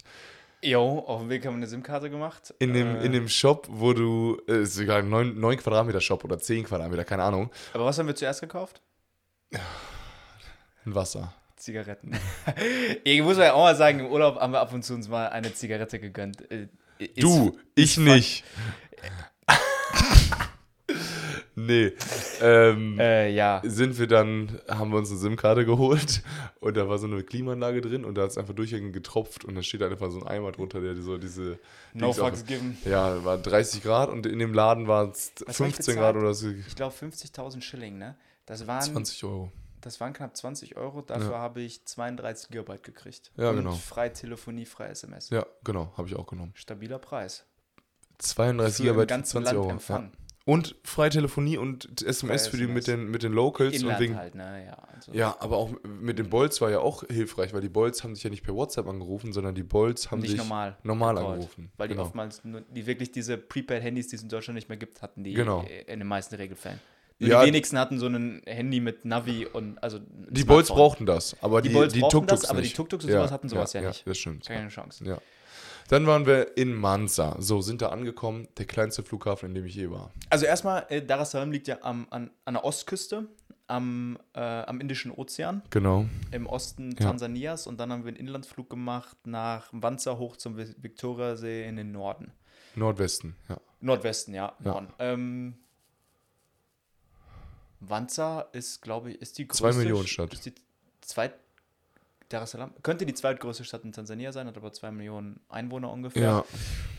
Jo, auf dem Weg haben wir eine SIM-Karte gemacht. In dem, Äh, in dem Shop, wo du, äh, ist egal, 9, 9 Quadratmeter Shop oder 10 Quadratmeter, keine Ahnung, Aber was haben wir zuerst gekauft? ein Wasser. Zigaretten. ich muss ja auch mal sagen, im Urlaub haben wir ab und zu uns mal eine Zigarette gegönnt. Äh, Du, ich nicht. Nee. Ähm, Äh, ja. sind wir dann, haben wir uns eine SIM-Karte geholt und da war so eine Klimaanlage drin und da hat es einfach durchgehend getropft und da steht einfach so ein Eimer drunter, der so diese. No fucks given. Ja, war 30 Grad und in dem Laden war es Was hab ich 15 Grad oder so. Ich glaube 50.000 Schilling, ne? Das waren, 20 Euro. das waren knapp 20 Euro. Dafür Ja. habe ich 32 Gigabyte gekriegt. Ja, und genau. frei Telefonie, frei SMS. Ja, genau, habe ich auch genommen. Stabiler Preis. 32 Für im Gigabyte, ganzen 20 Land Euro. Ja. Und freie Telefonie und SMS für die mit den, mit den Locals Inland und wegen, halt, ne? Ja, also Ja, aber auch mit den Bolts war ja auch hilfreich, weil die Bolts haben dich ja nicht per WhatsApp angerufen, sondern die Bolts haben nicht dich normal. normal gecallt. angerufen. Weil die genau. oftmals nur, die wirklich diese Prepaid-Handys, die es in Deutschland nicht mehr gibt, hatten die Genau. äh, in den meisten Regelfällen. Ja. die wenigsten hatten so ein Handy mit Navi und also Die Bolts brauchten das, aber Die die, die Tuk-Tuks das, aber die nicht. Tuk-Tuks und sowas hatten sowas ja nicht. das stimmt. Keine Chance. Ja. Dann waren wir in Mansa. So, sind da angekommen, der kleinste Flughafen, in dem ich je war. Also erstmal, äh, Dar es Salaam liegt ja am, an, an der Ostküste, am, äh, am Indischen Ozean, Genau. im Osten Ja. Tansanias und dann haben wir einen Inlandsflug gemacht nach Wanza hoch zum Vi- Viktoriasee in den Norden. Nordwesten, ja. Nordwesten, ja. Ja. Norden. Ähm, Wanza ist, glaube ich, ist die größte. Zwei Millionen Stadt. Ist die zweit, Dar es Salaam könnte die zweitgrößte Stadt in Tansania sein, hat aber zwei Millionen Einwohner ungefähr Ja.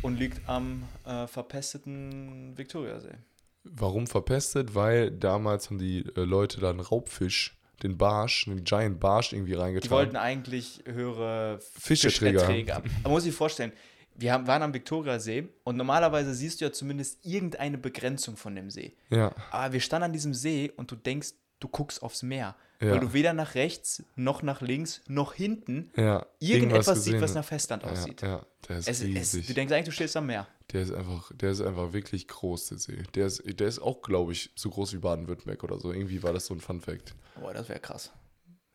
und liegt am äh, verpesteten Viktoriasee. Warum verpestet? Weil damals haben die äh, Leute da einen Raubfisch, den Barsch, den Giant Barsch irgendwie Die reingetan. wollten eigentlich höhere Fischerträger Fischerträge haben. Man muss sich vorstellen, wir haben, waren am Viktoriasee und normalerweise siehst du ja zumindest irgendeine Begrenzung von dem See. Ja, Aber wir standen an diesem See und du denkst, du guckst aufs Meer. Ja. Weil du weder nach rechts, noch nach links, noch hinten ja. irgendetwas siehst, was nach Festland aussieht. Ja, der ist Es, es, riesig. du denkst eigentlich, du stehst am Meer. Der ist einfach, der ist einfach wirklich groß, der See. Der ist, der ist auch, glaube ich, so groß wie Baden-Württemberg oder so. Irgendwie war das so ein Fun-Fact. Boah, das wäre krass.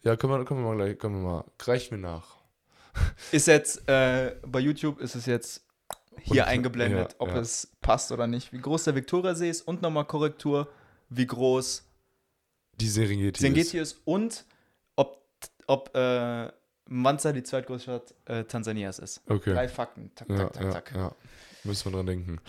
Ja, können wir, können wir mal gleich, können wir mal, reich mir nach. Ist jetzt, äh, bei YouTube ist es jetzt hier Und- eingeblendet, ob es passt oder nicht. Wie groß der Viktoriasee ist und nochmal Korrektur, wie groß Die Serengeti, Serengeti ist und ob, ob äh, Manza die zweitgrößte Stadt äh, Tansanias ist. ist. Okay. Drei Fakten. Tak, ja, tak, tak, ja, tak. ja. Müssen wir dran denken.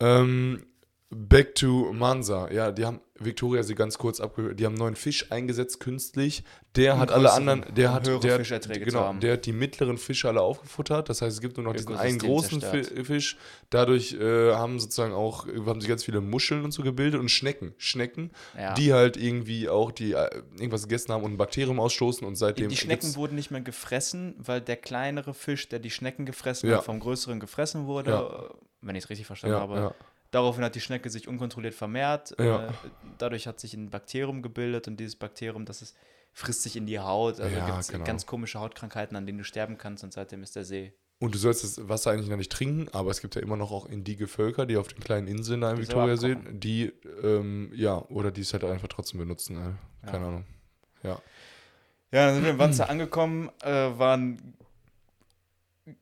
Ähm, back to Mansa. Ja, die haben Victoria sie ganz kurz abgehört. Die haben einen neuen Fisch eingesetzt künstlich. Der Um hat alle anderen, der hat, höhere der, Fischerträge zu genau, haben. der hat die mittleren Fische alle aufgefuttert. Das heißt, es gibt nur noch diesen einen großen zerstört. Fisch. Dadurch äh, haben sozusagen auch, haben sich ganz viele Muscheln und so gebildet und Schnecken. Schnecken, Ja. die halt irgendwie auch die äh, irgendwas gegessen haben und ein Bakterium ausstoßen und seitdem die Schnecken wurden nicht mehr gefressen, weil der kleinere Fisch, der die Schnecken gefressen Ja. hat, vom größeren gefressen wurde. Ja. äh, Wenn ich es richtig verstanden ja, habe. Daraufhin hat die Schnecke sich unkontrolliert vermehrt. Ja. Äh, dadurch hat sich ein Bakterium gebildet und dieses Bakterium, das ist, frisst sich in die Haut. Also Ja, gibt es genau. ganz komische Hautkrankheiten, an denen du sterben kannst und seitdem ist der See. Und du sollst das Wasser eigentlich noch nicht trinken, aber es gibt ja immer noch auch indige Völker, die auf den kleinen Inseln da selber Viktoriasee, abkochen. die, ähm, ja, oder die es halt einfach trotzdem benutzen. Ne? Keine Ja. Ahnung. Ja. Ja, dann sind wir in Wanze angekommen, äh, waren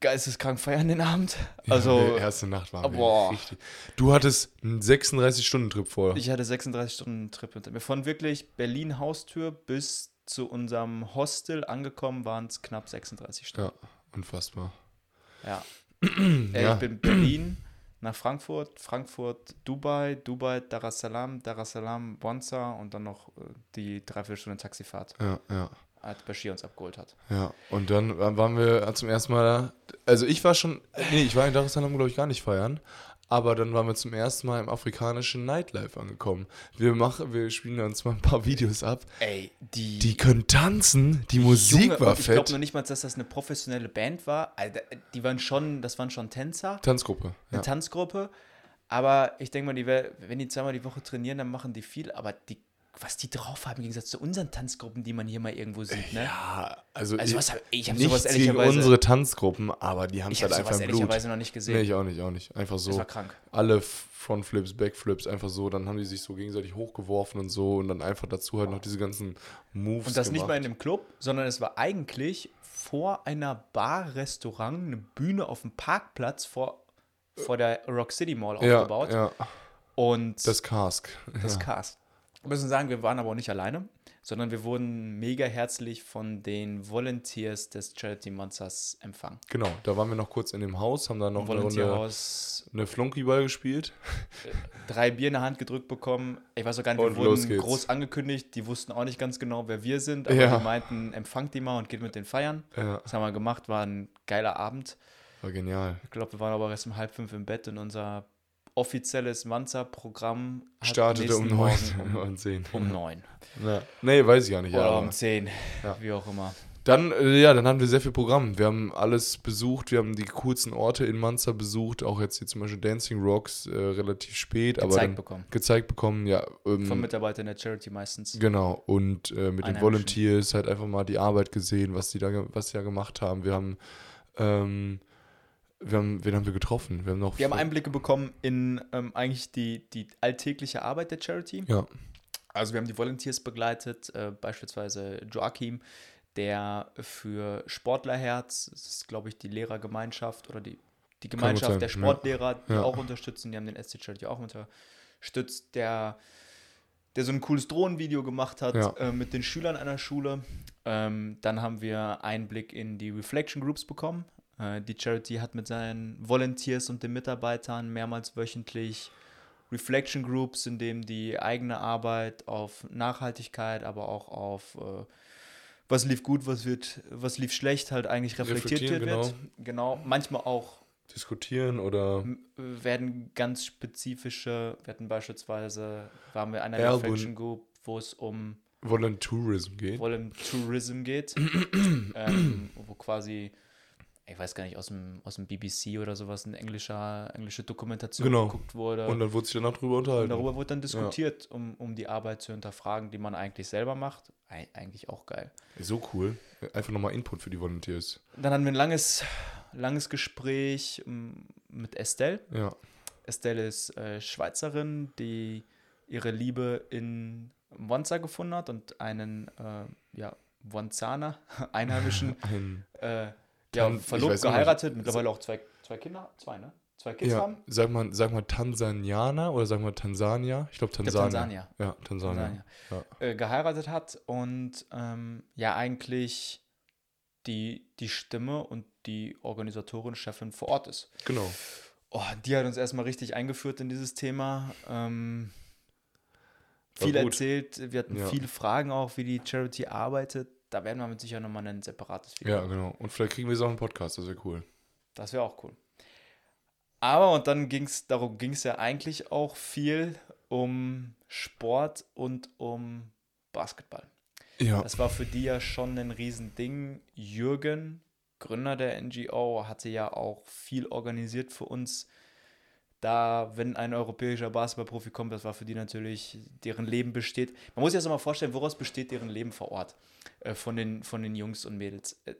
geisteskrank feiern den Abend. Also, ja, erste Nacht war boah. richtig. Du hattest einen 36-Stunden-Trip vor. ich hatte 36 Stunden Trip hinter mir. Von wirklich Berlin Haustür bis zu unserem Hostel angekommen waren es knapp 36 Stunden. ja, unfassbar. Ja. Äh, Ja. Ich bin Berlin nach Frankfurt, Frankfurt, Dubai, Dubai, Dar es Salaam, Dar es Salaam, Bonza und dann noch äh, die dreiviertel Stunden Taxifahrt. Ja, ja. Als Bashir uns abgeholt hat. Ja, und dann waren wir zum ersten Mal, also ich war schon, nee, ich war in Dar es Salaam, glaube ich, gar nicht feiern, aber dann waren wir zum ersten Mal im afrikanischen Nightlife angekommen. Wir machen, wir spielen uns mal ein paar Videos ab. Ey, die, Die können tanzen, die Musik Junge, war und Ich glaube fett. noch nicht mal, dass das eine professionelle Band war. Alter, die waren schon, das waren schon Tänzer, Tanzgruppe. eine Ja. Tanzgruppe. Aber ich denke mal, die, wenn die zweimal die Woche trainieren, dann machen die viel. Aber die, was die drauf haben, im Gegensatz zu unseren Tanzgruppen, die man hier mal irgendwo sieht, ne? ja, also, Also was hab- ich hab nichts sowas ehrlicherweise- unsere Tanzgruppen, aber die haben es Ich halt habe einfach im Blut. ehrlicherweise noch nicht gesehen. Nee, ich auch nicht, auch nicht. Einfach so. das war krank. alle Frontflips, Backflips, einfach so, dann haben die sich so gegenseitig hochgeworfen und so und dann einfach dazu halt noch diese ganzen Moves Und das nicht gemacht. mal in einem Club, sondern es war eigentlich vor einer Bar, Restaurant, eine Bühne auf dem Parkplatz vor, vor der Rock City Mall ja, aufgebaut. ja, Und das Cask. das ja. Cast. Wir müssen sagen, wir waren aber auch nicht alleine, sondern wir wurden mega herzlich von den Volunteers des Charity Monsters empfangen. Genau, da waren wir noch kurz in dem Haus, haben da noch eine Runde eine Flunkyball gespielt. drei Bier in der Hand gedrückt bekommen. Ich weiß auch gar nicht, Und wir wurden geht's. groß angekündigt. Die wussten auch nicht ganz genau, wer wir sind, aber Ja. die meinten, empfangt die mal und geht mit den feiern. Ja, Das haben wir gemacht, war ein geiler Abend. war genial. Ich glaube, wir waren aber erst um halb fünf im Bett und unser offizielles Manza-Programm Startete um nächsten neun Morgen um, und zehn. um neun. Ja. Nee, weiß ich gar nicht. Oder Ja, um aber. zehn, Ja. wie auch immer. Dann, äh, ja, dann hatten wir sehr viel Programm. Wir haben alles besucht, wir haben die coolsten Orte in Manza besucht, auch jetzt hier zum Beispiel Dancing Rocks äh, relativ spät, Gezeigt bekommen. gezeigt bekommen, ja. Ähm, Von Mitarbeitern der Charity meistens. Genau, und äh, mit den. Volunteers halt einfach mal die Arbeit gesehen, was die da, was die da gemacht haben. Wir haben, ähm, wir haben, wen haben wir getroffen? Wir haben noch. Wir haben Einblicke bekommen in ähm, eigentlich die, die alltägliche Arbeit der Charity. Ja, Also wir haben die Volunteers begleitet, äh, beispielsweise Joachim, der für Sportlerherz, das ist glaube ich die Lehrergemeinschaft oder die, die Gemeinschaft sein, der. Sportlehrer, die Ja. auch unterstützen, die haben den SC Charity auch unterstützt, der, der so ein cooles Drohnenvideo gemacht hat Ja. äh, mit den Schülern einer Schule. Ähm, dann haben wir Einblick in die Reflection Groups bekommen. Äh, die Charity hat mit seinen Volunteers und den Mitarbeitern mehrmals wöchentlich Reflection Groups, in dem die eigene Arbeit auf Nachhaltigkeit, aber auch auf äh, was lief gut, was wird, was lief schlecht, halt eigentlich reflektiert wird. Genau. Manchmal auch diskutieren oder. m- werden ganz spezifische, wir hatten beispielsweise, waren wir einer Ergun. Reflection Group, wo es um Volunteerism geht. Tourism geht, ähm, wo quasi, ich weiß gar nicht, aus dem, aus dem BBC oder sowas eine englischer, englische Dokumentation Genau. geguckt wurde. Und dann wurde sich danach drüber unterhalten. Und darüber wurde dann diskutiert, um, um die Arbeit zu hinterfragen, die man eigentlich selber macht. Ei- Eigentlich auch geil. So cool. Einfach nochmal Input für die Volunteers. Dann hatten wir ein langes, langes Gespräch ähm, mit Estelle. Ja. Estelle ist äh, Schweizerin, die ihre Liebe in Monza gefunden hat und einen äh, ja, Monzaner, Einheimischen, Ein, äh, ja, Tan- verlobt, geheiratet, mittlerweile auch zwei, zwei Kinder, zwei, ne? Zwei Kids ja. haben. Sag mal, sag mal Tansanianer oder sag mal Tansania? Ich glaube Ich glaub, Tansania. Tansania. Ja, Tansania. Tansania. Ja. Äh, geheiratet hat und ähm, ja eigentlich die, die Stimme und die Organisatorin, Chefin vor Ort ist. Genau. Oh, die hat uns erstmal richtig eingeführt in dieses Thema. Ähm, viel erzählt, wir hatten Ja. viele Fragen auch, wie die Charity arbeitet. Da werden wir mit Sicherheit nochmal ein separates Video. Ja, genau. Und vielleicht kriegen wir es auch im Podcast, das wäre cool. Das wäre auch cool. Aber und dann ging es, darum ging es ja eigentlich auch viel um Sport und um Basketball. Ja. Das war für die ja schon ein Riesending. Jürgen, Gründer der NGO, hatte ja auch viel organisiert für uns. Da, wenn ein europäischer Basketballprofi kommt, das war für die natürlich, deren Leben besteht. Man muss sich das mal vorstellen, woraus besteht deren Leben vor Ort äh, von, den, von den Jungs und Mädels. Äh,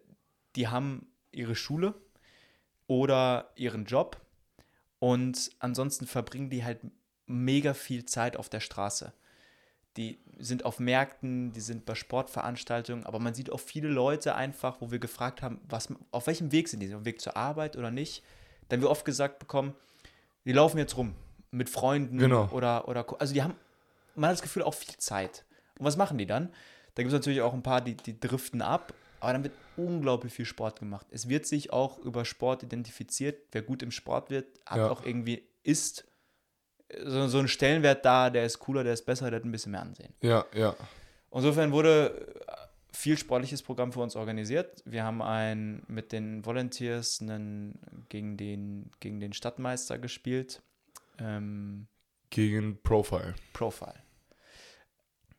die haben ihre Schule oder ihren Job und ansonsten verbringen die halt mega viel Zeit auf der Straße die sind auf Märkten, die sind bei Sportveranstaltungen, aber man sieht auch viele Leute einfach, wo wir gefragt haben, was, auf welchem Weg sind die? Auf dem Weg zur Arbeit oder nicht? Dann wir oft gesagt bekommen, die laufen jetzt rum mit Freunden Genau. oder, oder also die haben, man hat das Gefühl, auch viel Zeit. Und was machen die dann? Da gibt es natürlich auch ein paar, die, die driften ab, aber dann wird unglaublich viel Sport gemacht. Es wird sich auch über Sport identifiziert. Wer gut im Sport wird, hat Ja. auch irgendwie ist so, so einen Stellenwert da, der ist cooler, der ist besser, der hat ein bisschen mehr Ansehen. Ja, ja. Insofern wurde äh, viel sportliches Programm für uns organisiert. Wir haben ein mit den Volunteers einen, gegen, den, gegen den Stadtmeister gespielt. Ähm, Gegen Profile. Profile.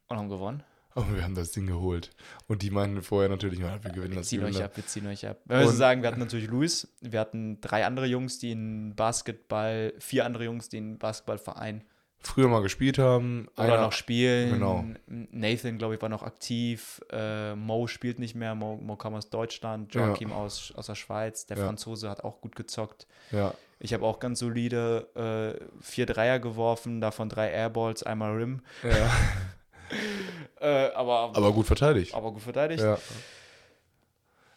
Und haben gewonnen. Aber wir haben das Ding geholt. Und die meinten vorher natürlich, ja, wir gewinnen Wir das. ziehen gewinnen euch das. ab, wir ziehen euch ab. Wenn wir so Und- sagen, wir hatten natürlich Luis, wir hatten drei andere Jungs, die in Basketball, vier andere Jungs, die in Basketballverein Früher mal gespielt haben. oder einer- noch spielen. genau. Nathan, glaube ich, war noch aktiv. Äh, Mo spielt nicht mehr. Mo, Mo kam aus Deutschland. Ja. Joachim aus, aus der Schweiz. Der Ja. Franzose hat auch gut gezockt. Ja, Ich habe auch ganz solide äh, vier Dreier geworfen, davon drei Airballs, einmal Rim. ja. Äh, aber, Aber gut verteidigt. aber gut verteidigt. Ja.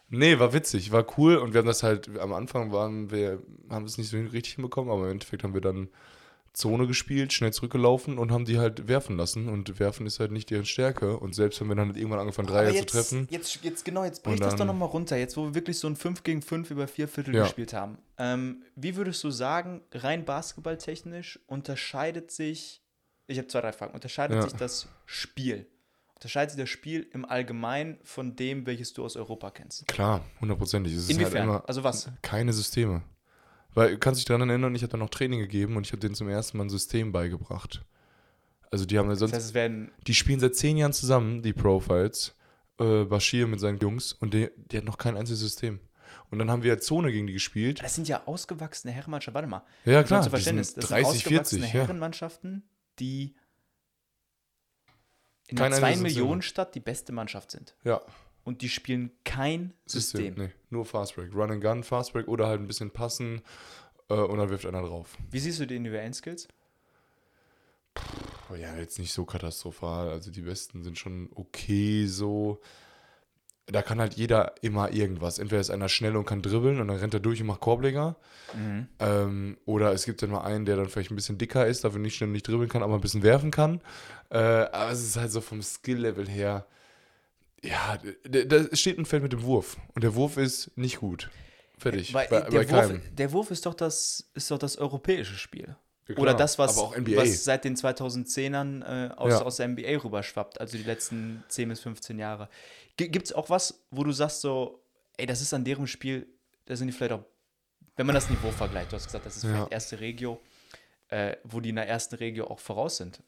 Nee, war witzig, war cool und wir haben das halt, am Anfang waren wir, haben wir es nicht so richtig hinbekommen, aber im Endeffekt haben wir dann Zone gespielt, schnell zurückgelaufen und haben die halt werfen lassen und werfen ist halt nicht deren Stärke und selbst wenn wir dann halt irgendwann angefangen Dreier zu treffen, Jetzt, jetzt genau, jetzt Und brich das doch nochmal runter. Jetzt, wo wir wirklich so ein 5 gegen 5 über vier Viertel Ja. gespielt haben. Ähm, wie würdest du sagen, rein basketballtechnisch unterscheidet sich, ich habe zwei, drei Fragen, unterscheidet Ja. sich das Spiel? Unterscheidet sich das Spiel im Allgemeinen von dem, welches du aus Europa kennst? klar, hundertprozentig. Es ist Inwiefern? halt immer also was? keine Systeme. Weil, du kannst dich daran erinnern, ich habe da noch Training gegeben und ich habe denen zum ersten Mal ein System beigebracht. Also die haben ja Das sonst heißt, es werden Die spielen seit zehn Jahren zusammen, die Profiles. Äh, Bashir mit seinen Jungs und die, die hat noch kein einziges System. Und dann haben wir Zone gegen die gespielt. das sind ja ausgewachsene Herrenmannschaften. Warte mal. Ja, klar. Zu Verständnis. Das 30, sind ausgewachsene 40, ja. Herrenmannschaften, die in einer 2 einziges System. Millionen Stadt die beste Mannschaft sind. Ja, Und die spielen kein System. Nee, nur Fast Break. Run and Gun, Fast Break oder halt ein bisschen passen äh, und dann wirft einer drauf. Wie siehst du die individuellen Skills? Oh ja, jetzt nicht so katastrophal. Also die Besten sind schon okay so. Da kann halt jeder immer irgendwas. Entweder ist einer schnell und kann dribbeln und dann rennt er durch und macht Korbleger. Ähm, oder es gibt dann mal einen, der dann vielleicht ein bisschen dicker ist, dafür nicht schnell und nicht dribbeln kann, aber ein bisschen werfen kann. Äh, aber es ist halt so vom Skill-Level her. Ja, da steht ein Feld mit dem Wurf. Und der Wurf ist nicht gut. Fertig. Weil, bei, der, bei Wurf, der Wurf ist doch das, ist doch das europäische Spiel. Ja, Oder das, was, was seit den 2010ern äh, aus, Ja. aus der NBA rüberschwappt, also die letzten 10 bis 15 Jahre. Gibt es auch was, wo du sagst so, ey, das ist an deren Spiel, da sind die vielleicht auch, wenn man das Niveau vergleicht, du hast gesagt, das ist Ja. vielleicht erste Regio, äh, wo die in der ersten Regio auch voraus sind.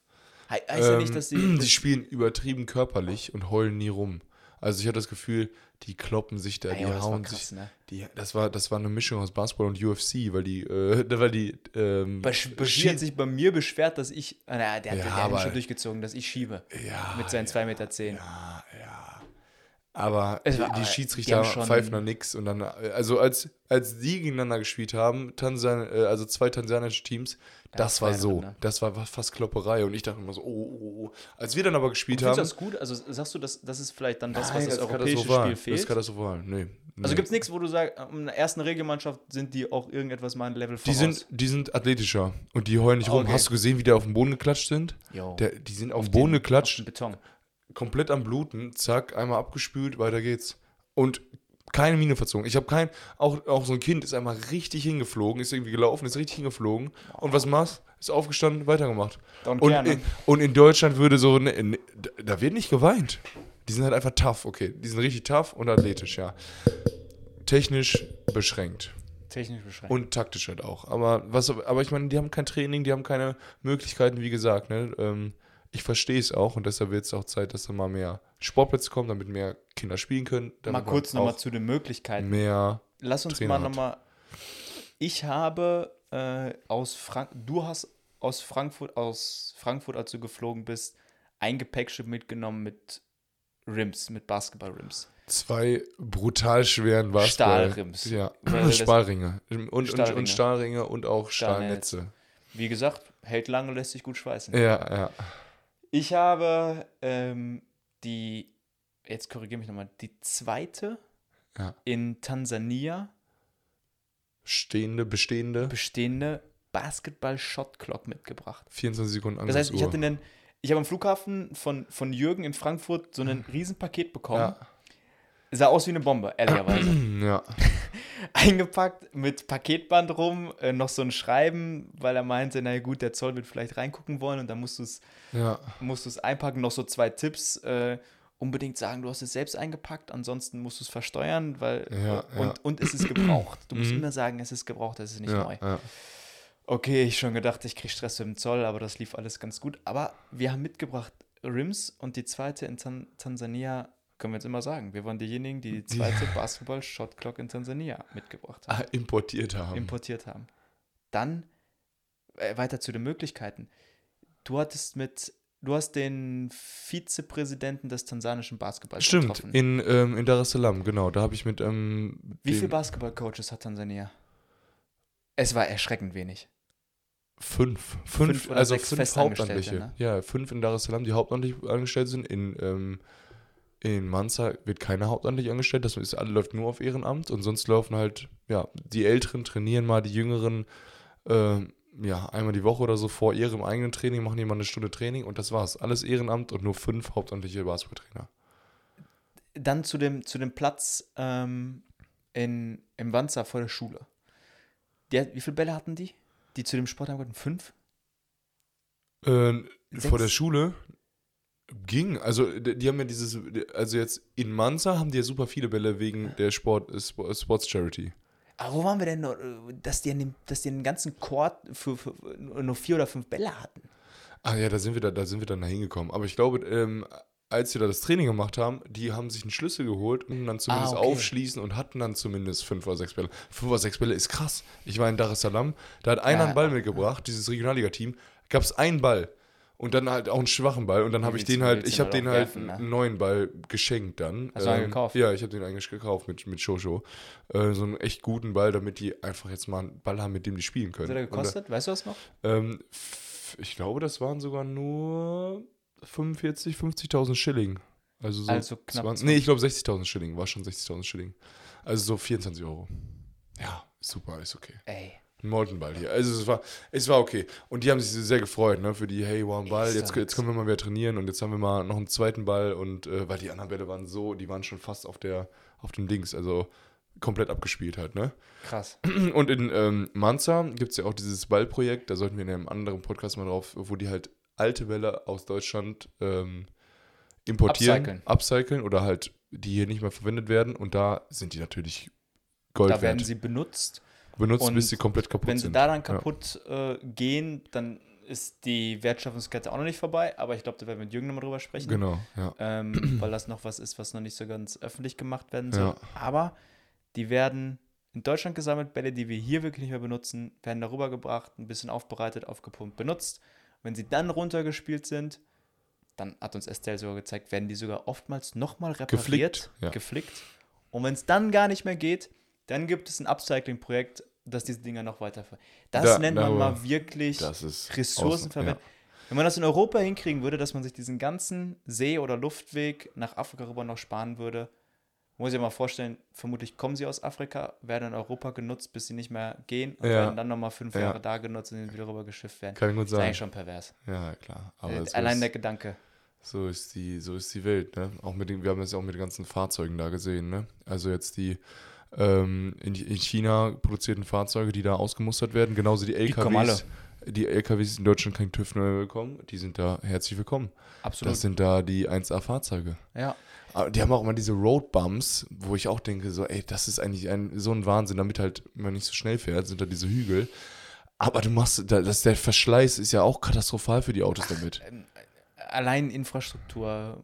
He heißt ja nicht, dass sie. Ähm, die spielen übertrieben körperlich und heulen nie rum. Also ich hatte das Gefühl, die kloppen sich da, Ey, die das war hauen krass, sich. ne? Die, das, war, das war eine Mischung aus Basketball und UFC, weil die, äh, weil die ähm, Bashir Schied- hat sich bei mir beschwert, dass ich. Naja, der, hat- Ja, aber- schon durchgezogen, dass ich schiebe. ja, mit seinen 2,10 Meter. Zehn. Ja, ja. Aber die, die Schiedsrichter die haben pfeifen da nix. Und dann, äh, also als, als die gegeneinander gespielt haben, Tansan, äh, also zwei tansanische Teams, das zwei war so. Das war fast Klopperei. Und ich dachte immer so, oh, oh, oh. Als wir dann aber gespielt Findest du haben. das gut? Also sagst du, das, das ist vielleicht dann das, Nein, was das, ist europäische. Spiel Das ist fehlt? katastrophal. Nee. nee. Also gibt es nichts, wo du sagst, in der ersten Regelmannschaft sind die auch irgendetwas mal ein Level die voraus? sind, die sind athletischer und die heulen nicht rum. Okay. Hast du gesehen, wie die auf dem Boden geklatscht sind? Der, die sind auf, Auf dem Boden den- auf geklatscht, den Beton. Komplett am Bluten, zack, einmal abgespült, weiter geht's. Und keine Miene verzogen. Ich habe kein, auch, auch so ein Kind ist einmal richtig hingeflogen, ist irgendwie gelaufen, ist richtig hingeflogen. Und was machst? Ist aufgestanden, weitergemacht. Don't Und, care, ne? in, und in Deutschland würde so, ne, ne, da wird nicht geweint. Die sind halt einfach tough, okay. Die sind richtig tough und athletisch, ja. Technisch beschränkt. Technisch beschränkt. Und taktisch halt auch. Aber, was, aber ich meine, die haben kein Training, die haben keine Möglichkeiten, wie gesagt. Ne? Ähm, ich verstehe es auch und deshalb wird es auch Zeit, dass da mal mehr Sportplätze kommen, damit mehr Kinder spielen können. mal kurz nochmal zu den Möglichkeiten. mehr. Lass uns Trainer mal nochmal. Ich habe äh, aus Frank du hast aus Frankfurt, aus Frankfurt, als du geflogen bist, ein Gepäckstück mitgenommen mit Rims, mit Basketball-Rims. Zwei brutal schweren Basketball. Stahlrims. Ja, Stahlringe. Und, Stahlringe. und Stahlringe und auch Stahlnetz. Stahlnetze. Wie gesagt, hält lange, lässt sich gut schweißen. Ja, ja. Ich habe ähm, die, jetzt korrigiere mich nochmal, die zweite Ja. in Tansania Stehende, bestehende. bestehende Basketball-Shot-Clock mitgebracht. 24 Sekunden Das heißt, ich hatte einen, ich habe am Flughafen von, von Jürgen in Frankfurt so ein Riesenpaket bekommen. Ja. Sah aus wie eine Bombe, ehrlicherweise. Ja. Eingepackt mit Paketband rum, äh, noch so ein Schreiben, weil er meinte, na gut, der Zoll wird vielleicht reingucken wollen und dann musst du es Ja. musst du es einpacken, noch so zwei Tipps äh, unbedingt sagen, du hast es selbst eingepackt, ansonsten musst du es versteuern, weil Ja, und, ja. und es ist gebraucht. Du musst Mhm. immer sagen, es ist gebraucht, es ist nicht ja, neu. Okay, ich schon gedacht, ich kriege Stress mit dem Zoll, aber das lief alles ganz gut. Aber wir haben mitgebracht Rims und die zweite in Tan Tansania, können wir jetzt immer sagen. Wir waren diejenigen, die die zweite Basketball-Shot-Clock in Tansania mitgebracht haben, Ah, importiert haben. importiert haben. Dann äh, weiter zu den Möglichkeiten. Du hattest mit, du hast den Vizepräsidenten des tansanischen Basketballs Stimmt, getroffen. in, ähm, in Dar es Salaam, genau. Da habe ich mit. Ähm, Wie viele Basketball-Coaches hat Tansania? Es war erschreckend wenig. Fünf. Fünf, Fünf also fünf Hauptamtliche. ne? Ja, fünf in Dar es Salaam, die hauptamtlich angestellt sind. In, ähm, in Mansa wird keiner hauptamtlich angestellt. Das ist, alles läuft nur auf Ehrenamt. Und sonst laufen halt, ja, die Älteren trainieren mal, die Jüngeren, ähm, ja, einmal die Woche oder so vor ihrem eigenen Training, machen die mal eine Stunde Training und das war's. Alles Ehrenamt und nur fünf hauptamtliche Basketballtrainer. Dann zu dem, zu dem Platz ähm, in, im Wanzer vor der Schule. Der, wie viele Bälle hatten die? Die zu dem Sport haben? Fünf? Äh, vor der. Schule ging, also die haben ja dieses, also jetzt in Mansa haben die ja super viele Bälle wegen der Sport, äh, Sp- Sports Charity. Aber wo waren wir denn noch, äh, dass die, dem, dass die den ganzen Court für, für, nur vier oder fünf Bälle hatten? Ah ja, da sind wir da, da sind wir dann hingekommen. Aber ich glaube, ähm, als wir da das Training gemacht haben, die haben sich einen Schlüssel geholt und dann zumindest Ah, okay. aufschließen und hatten dann zumindest fünf oder sechs Bälle. Fünf oder sechs Bälle ist krass. Ich war in Dar es Salaam, da hat einer Ja. einen Ball mitgebracht, dieses Regionalliga-Team, gab es einen Ball. Und dann halt auch einen schwachen Ball. Und dann habe ich den halt, ich habe den halt werfen, ne? einen neuen Ball geschenkt dann. Hast du einen gekauft? Ja, ich habe den eigentlich gekauft mit, mit Shosho. Äh, so einen echt guten Ball, damit die einfach jetzt mal einen Ball haben, mit dem die spielen können. Was hat er Und, gekostet? Weißt du das noch? ähm, ich glaube, das waren sogar nur 45, 50.000 Schilling. Also so Also knapp 20, nee, ich glaube 60.000 Schilling, war schon 60.000 Schilling. Also so 24 Euro. Ja, super, ist okay. Ey. Ein Moltenball hier. Also es war, es war okay. Und die haben sich sehr gefreut, ne, für die, hey, wow, ein Ball, jetzt, jetzt können wir mal wieder trainieren und jetzt haben wir mal noch einen zweiten Ball und äh, weil die anderen Bälle waren so, die waren schon fast auf der, auf dem Dings, also komplett abgespielt halt, ne? Krass. Und in ähm, Manza gibt es ja auch dieses Ballprojekt, da sollten wir in einem anderen Podcast mal drauf, wo die halt alte Bälle aus Deutschland ähm, importieren, Upcyclen. upcyclen oder halt die hier nicht mehr verwendet werden und da sind die natürlich Gold Da werden sie benutzt. Benutzt, und bis sie komplett kaputt Wenn sie sind. da dann kaputt äh, gehen, dann ist die Wertschöpfungskette auch noch nicht vorbei. Aber ich glaube, da werden wir mit Jürgen nochmal drüber sprechen. Genau, ja. ähm, weil das noch was ist, was noch nicht so ganz öffentlich gemacht werden soll. Ja. Aber die werden in Deutschland gesammelt, Bälle, die wir hier wirklich nicht mehr benutzen, werden darüber gebracht, ein bisschen aufbereitet, aufgepumpt, benutzt. Wenn sie dann runtergespielt sind, dann hat uns Estelle sogar gezeigt, werden die sogar oftmals nochmal repariert, Geflickt, ja. geflickt. Und wenn es dann gar nicht mehr geht, dann gibt es ein Upcycling-Projekt, das diese Dinger noch weiter. Das Da- nennt man mal wirklich Das ist Ressourcen außen- verwenden. Wenn man das in Europa hinkriegen würde, dass man sich diesen ganzen See- oder Luftweg nach Afrika rüber noch sparen würde, muss ich mir mal vorstellen, vermutlich kommen sie aus Afrika, werden in Europa genutzt, bis sie nicht mehr gehen und Ja. werden dann nochmal fünf Ja. Jahre da genutzt und wieder rüber geschifft werden. Ja, kann ich gut Das ist eigentlich sagen. schon pervers. Ja, klar. Aber Äh, Allein ist, der Gedanke. so ist die, so ist die Welt, ne? Auch mit den, wir haben das ja auch mit den ganzen Fahrzeugen da gesehen, ne? Also jetzt die ähm, in, in China produzierten Fahrzeuge, die da ausgemustert werden, genauso die. LKWs. Die LKWs in Deutschland kein TÜV mehr bekommen, die sind da herzlich willkommen. Absolut. Das sind da die 1A-Fahrzeuge. ja. Aber die haben auch immer diese Roadbumps, wo ich auch denke, so, ey, das ist eigentlich ein, so ein Wahnsinn, damit halt man nicht so schnell fährt, sind da diese Hügel. Aber du machst, da- das, der Verschleiß ist ja auch katastrophal für die Autos damit. Allein Infrastruktur,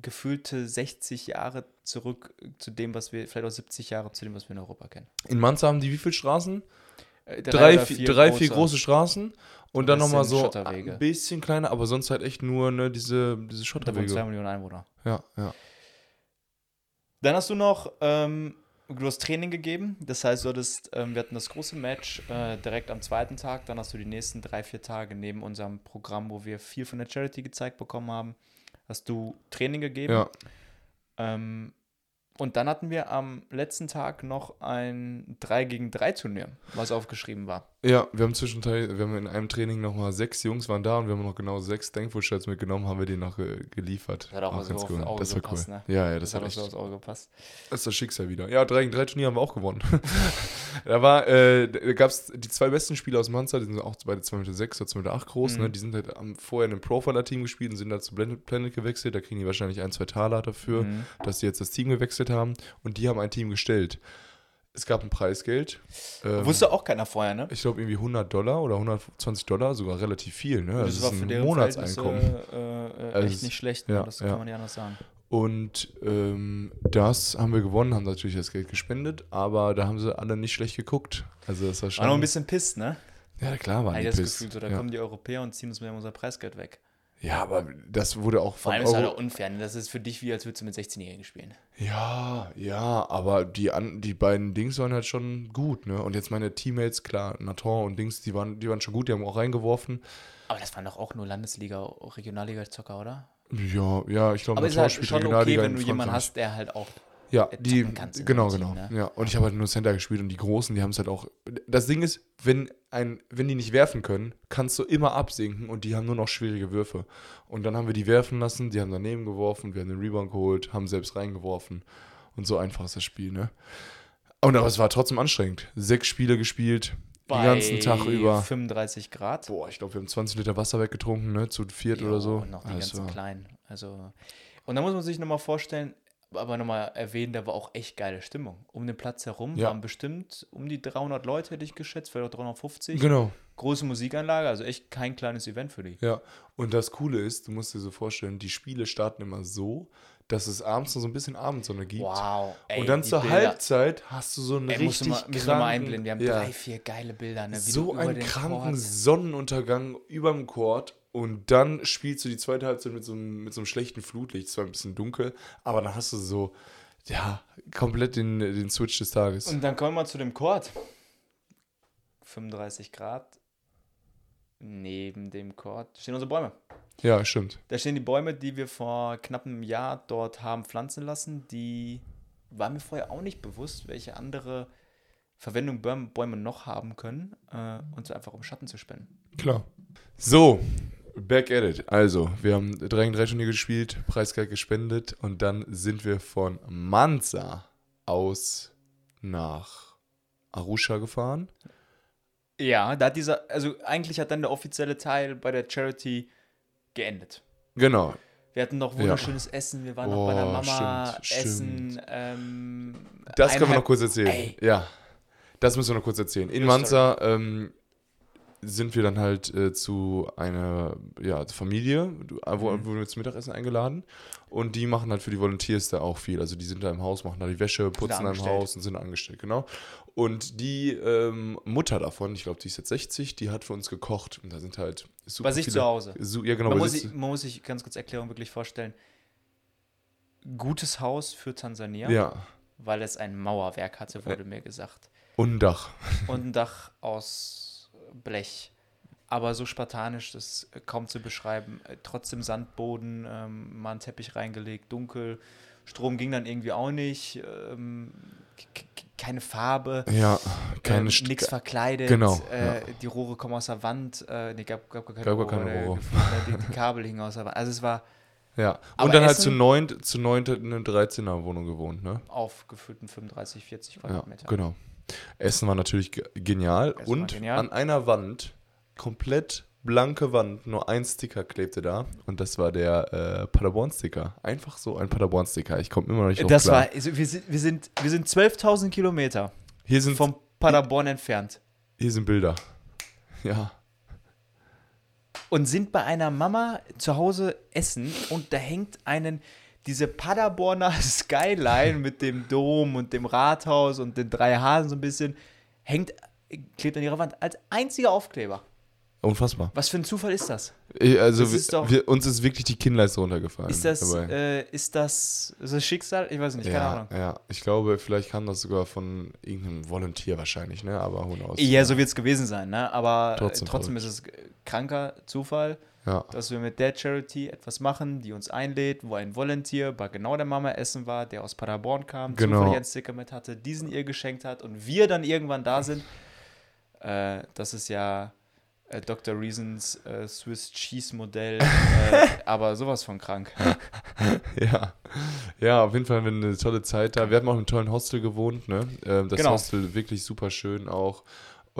gefühlte 60 Jahre zurück zu dem, was wir, vielleicht auch 70 Jahre zu dem, was wir in Europa kennen. In Manza haben die wie viele Straßen? Äh, Drei, oder vier, drei vier große Straßen und dann nochmal so Schotterwege. ein bisschen kleiner, aber sonst halt echt nur ne, diese, diese Da wohnen zwei Schotterwege. Millionen Einwohner. Ja, ja. Dann hast du noch, ähm, du hast Training gegeben. Das heißt, du hattest, ähm, wir hatten das große Match äh, direkt am zweiten Tag. Dann hast du die nächsten drei, vier Tage neben unserem Programm, wo wir viel von der Charity gezeigt bekommen haben, hast du Training gegeben. ja. Ähm, Und dann hatten wir am letzten Tag noch ein 3 gegen 3 Turnier, was aufgeschrieben war. Ja, wir haben zwischenteil, wir haben in einem Training nochmal sechs Jungs waren da und wir haben noch genau sechs Thankful-Shirts mitgenommen, haben wir die noch äh, geliefert. Das hat auch, so ganz auf cool. Auge Das war gepasst, cool. ne? Ja, ja, das, Das hat war auch so echt, aufs Auge gepasst. das ist das Schicksal wieder. Ja, drei gegen drei Turnier haben wir auch gewonnen. da war, äh, da gab es die zwei besten Spieler aus Manza, die sind auch beide 2,6 Meter sechs oder 2,8 Meter acht groß, Mhm. ne? Die sind halt am, vorher in einem Profiler-Team gespielt und sind da zu Planet, gewechselt. Da kriegen die wahrscheinlich ein, zwei Taler dafür. Mhm. dass die jetzt das Team gewechselt haben und die haben ein Team gestellt. Es gab ein Preisgeld. Ähm, Wusste auch keiner vorher, ne? ich glaube irgendwie 100 Dollar oder 120 Dollar, sogar relativ viel. Ne? Das, ist ein deren Monatseinkommen. Äh, äh, Also echt nicht schlecht, ja, ne? das ja. kann man nicht anders sagen. Und ähm, das haben wir gewonnen, haben natürlich das Geld gespendet, aber da haben sie alle nicht schlecht geguckt. Also das war schon. War noch ein bisschen pisst, ne? ja, klar die das pissed. Gefühl, so, da ja. kommen die Europäer und ziehen uns mit unser Preisgeld weg. Ja, aber das wurde auch Vor von allem ist halt auch unfair. Ne? Das ist für dich wie, als würdest du mit 16-Jährigen spielen. Ja, ja, aber die, an, die beiden Dings waren halt schon gut, ne? Und jetzt meine Teammates, klar, Nathan und Dings, die waren, die waren schon gut, die haben auch reingeworfen. Aber das waren doch auch nur Landesliga, Regionalliga-Zocker, oder? Ja, ja, ich glaube, Aber es ist Nathan halt spielt schon okay, Regionalliga wenn in du jemanden hast, der halt auch. Ja, äh, die, genau, deinem genau. Team, ne? Ja, und ich habe halt nur Center gespielt und die Großen, die haben es halt auch. Das Ding ist, wenn, ein, wenn die nicht werfen können, kannst du immer absinken und die haben nur noch schwierige Würfe. Und dann haben wir die werfen lassen, die haben daneben geworfen, wir haben den Rebound geholt, haben selbst reingeworfen. Und so einfach ist das Spiel, ne? Und aber es war trotzdem anstrengend. Sechs Spiele gespielt, den ganzen Tag über. 35 Grad. Boah, ich glaube, wir haben 20 Liter Wasser weggetrunken, ne? Zu viert Jo, oder so. Und noch die Also, ganzen kleinen. Also. Und da muss man sich nochmal vorstellen, aber nochmal erwähnen, da war auch echt geile Stimmung. Um den Platz herum Ja. waren bestimmt um die 300 Leute, hätte ich geschätzt, vielleicht auch 350. Genau. Große Musikanlage, also echt kein kleines Event für die. Ja, und das Coole ist, du musst dir so vorstellen, die Spiele starten immer so, dass es abends noch so ein bisschen Abendsonne gibt. Wow. ey, und dann zur Bilder. Halbzeit hast du so einen Ey, richtig mal, müssen wir mal kranken, einblenden. Wir haben ja, drei, vier geile Bilder. Ne? So einen kranken Court- Sonnenuntergang überm Court und dann spielst du die zweite Halbzeit mit so einem, mit so einem schlechten Flutlicht, zwar ein bisschen dunkel, aber dann hast du so, ja, komplett den, den Switch des Tages. Und dann kommen wir zu dem Court. 35 Grad. Neben dem Court stehen unsere Bäume. ja, stimmt. Da stehen die Bäume, die wir vor knapp einem Jahr dort haben pflanzen lassen. Die war mir vorher auch nicht bewusst, welche andere Verwendung Bäume, Bäume noch haben können. Äh, und so einfach um Schatten zu spenden. Klar. So, back at it. Also, wir haben 3 gegen 3 Turnier gespielt, Preisgeld gespendet und dann sind wir von Manza aus nach Arusha gefahren. Ja, da hat dieser, also eigentlich hat dann der offizielle Teil bei der Charity geendet. Genau. Wir hatten noch wunderschönes Essen, wir waren noch bei der Oh, Mama stimmt, essen. stimmt. Ähm, Das können wir noch kurz erzählen. Ey. Ja. Das müssen wir noch kurz erzählen. In Manza ähm, sind wir dann halt äh, zu einer ja, Familie, äh, wo, Mhm. wurden wir zum Mittagessen eingeladen. Und die machen halt für die Volunteers da auch viel. Also die sind da im Haus, machen da die Wäsche, putzen da im. Haus und sind angestellt, genau. Und die ähm, Mutter davon, ich glaube, die ist jetzt 60, die hat für uns gekocht. Und da sind halt super Bei sich viele, zu Hause. Su ja, genau. man, muss sich man muss sich ganz kurz Erklärung wirklich vorstellen. Gutes Haus für Tansania, ja. weil es ein Mauerwerk hatte, wurde mir gesagt. Und ein Dach. Und ein Dach aus Blech. Aber so spartanisch, das ist kaum zu beschreiben. Äh, Trotzdem Sandboden, ähm, mal einen Teppich reingelegt, dunkel. Strom ging dann irgendwie auch nicht. Ähm, keine Farbe. Ja, keine ähm, St- nichts verkleidet. Genau, Äh, Die Rohre kommen aus der Wand. Äh, nee, gab, gab gar keine Gab Rohre. keine äh, Rohre. äh, Die, die Kabel hingen aus der Wand. Also es war Ja. Aber Und dann halt Essen- zu neunt, zu neunt in einer 13er Wohnung gewohnt, ne? auf gefühlten 35, 40 Ja, Quadratmeter. genau. Essen war natürlich ge- genial. Essen und genial. an einer Wand, komplett blanke Wand, nur ein Sticker klebte da. Und das war der äh, Paderborn-Sticker. Einfach so ein Paderborn-Sticker. Ich komme immer noch nicht drauf Das klar. war, also wir sind, wir sind, wir sind 12.000 Kilometer hier, sind, vom Paderborn entfernt hier sind Bilder. Ja. und sind bei einer Mama zu Hause essen und da hängt einen, diese Paderborner Skyline mit dem Dom und dem Rathaus und den drei Hasen so ein bisschen, hängt, klebt an ihrer Wand als einziger Aufkleber. Unfassbar. Was für ein Zufall ist das? Ich, also, Das ist doch- wir, uns ist wirklich die Kinnleiste runtergefallen. Ist das, äh, ist das, ist das Schicksal? Ich weiß nicht, keine ja, Ahnung. ja, ich glaube, vielleicht kam das sogar von irgendeinem Volunteer wahrscheinlich, ne? Aber who knows. Ja, so wird es gewesen sein, ne? Aber trotzdem, trotzdem ist es kranker Zufall, Ja. dass wir mit der Charity etwas machen, die uns einlädt, wo ein Volunteer bei genau der Mama essen war, der aus Paderborn kam, Genau. zufällig einen Sticker mit hatte, diesen ihr geschenkt hat und wir dann irgendwann da sind. Äh, das ist ja äh, Dr. Reasons äh, Swiss Cheese Modell, äh, aber sowas von krank. Ja. ja, auf jeden Fall haben wir eine tolle Zeit da. Wir hatten auch in einem tollen Hostel gewohnt, ne? Ähm, das Genau. Hostel wirklich super schön auch.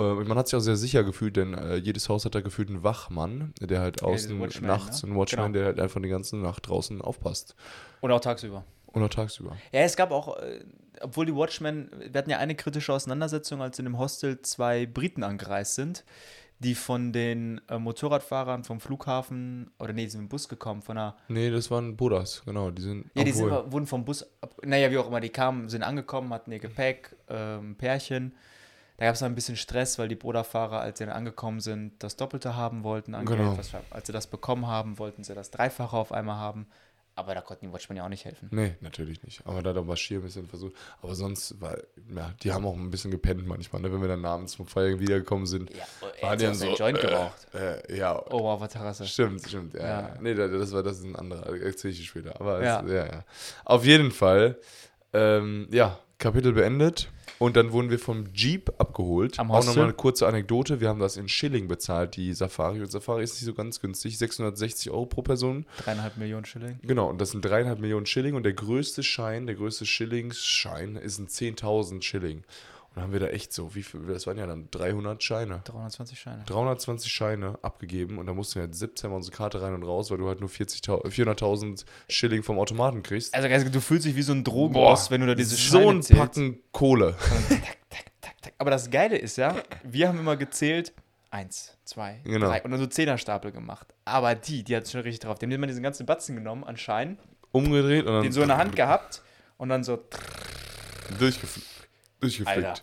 Äh, Und man hat sich auch sehr sicher gefühlt, denn äh, jedes Haus hat da gefühlt einen Wachmann, der halt außen Watchman, nachts, ne? ein Watchman, Genau. der halt einfach die ganze Nacht draußen aufpasst. Und auch tagsüber. Oder tagsüber. Ja, es gab auch, äh, obwohl die Watchmen, wir hatten ja eine kritische Auseinandersetzung, als in dem Hostel zwei Briten angereist sind, die von den äh, Motorradfahrern vom Flughafen, oder nee, die sind dem Bus gekommen, von einer, Nee, das waren Buddhas, genau. Die sind. ja, die sind, wurden vom Bus, ab, naja, wie auch immer, die kamen, sind angekommen, hatten ihr Gepäck, ähm, Pärchen. Da gab es ein bisschen Stress, weil die Bruderfahrer, als sie dann angekommen sind, das Doppelte haben wollten an Genau. Was, als sie das bekommen haben, wollten sie das Dreifache auf einmal haben. Aber da konnten die Watchmen ja auch nicht helfen. Nee, natürlich nicht. Aber da hat auch Schier ein bisschen versucht. Aber sonst war, ja, die haben auch ein bisschen gepennt manchmal, ne? wenn wir dann abends vom Feiern wiedergekommen sind. Ja, er Waren hat die ja dann so, Joint äh, geraucht. Äh, ja, Oh, auf der Terrasse. Stimmt, stimmt. Ja, Ja. Nee, da- das war das ist ein anderer. Erzähle ich dir später. Aber Ja. es, ja, ja. Auf jeden Fall, ähm, ja, Kapitel beendet. Und dann wurden wir vom Jeep abgeholt. Am Auch nochmal eine kurze Anekdote. Wir haben das in Schilling bezahlt, die Safari. Und Safari ist nicht so ganz günstig. 660 Euro pro Person. Dreieinhalb Millionen Schilling. Genau, und das sind dreieinhalb Millionen Schilling. Und der größte Schein, der größte Schillingsschein ist ein 10.000 Schilling. Und dann haben wir da echt so, wie viel, das waren ja dann 300 Scheine. 320 Scheine. 320 Scheine abgegeben und da mussten wir halt 17 Mal unsere Karte rein und raus, weil du halt nur 40.000 400.000 Schilling vom Automaten kriegst. Also, also du fühlst dich wie so ein Drogenboss, wenn du da diese so Scheine ein zählst. Packen Kohle. Aber das Geile ist ja, wir haben immer gezählt, eins, zwei, Genau. drei und dann so Zehnerstapel gemacht. Aber die, die hat schon richtig drauf. Die haben immer diesen ganzen Batzen genommen an Schein, Umgedreht und dann den so in der Hand gehabt und dann so. Durchgeflickt. Alter.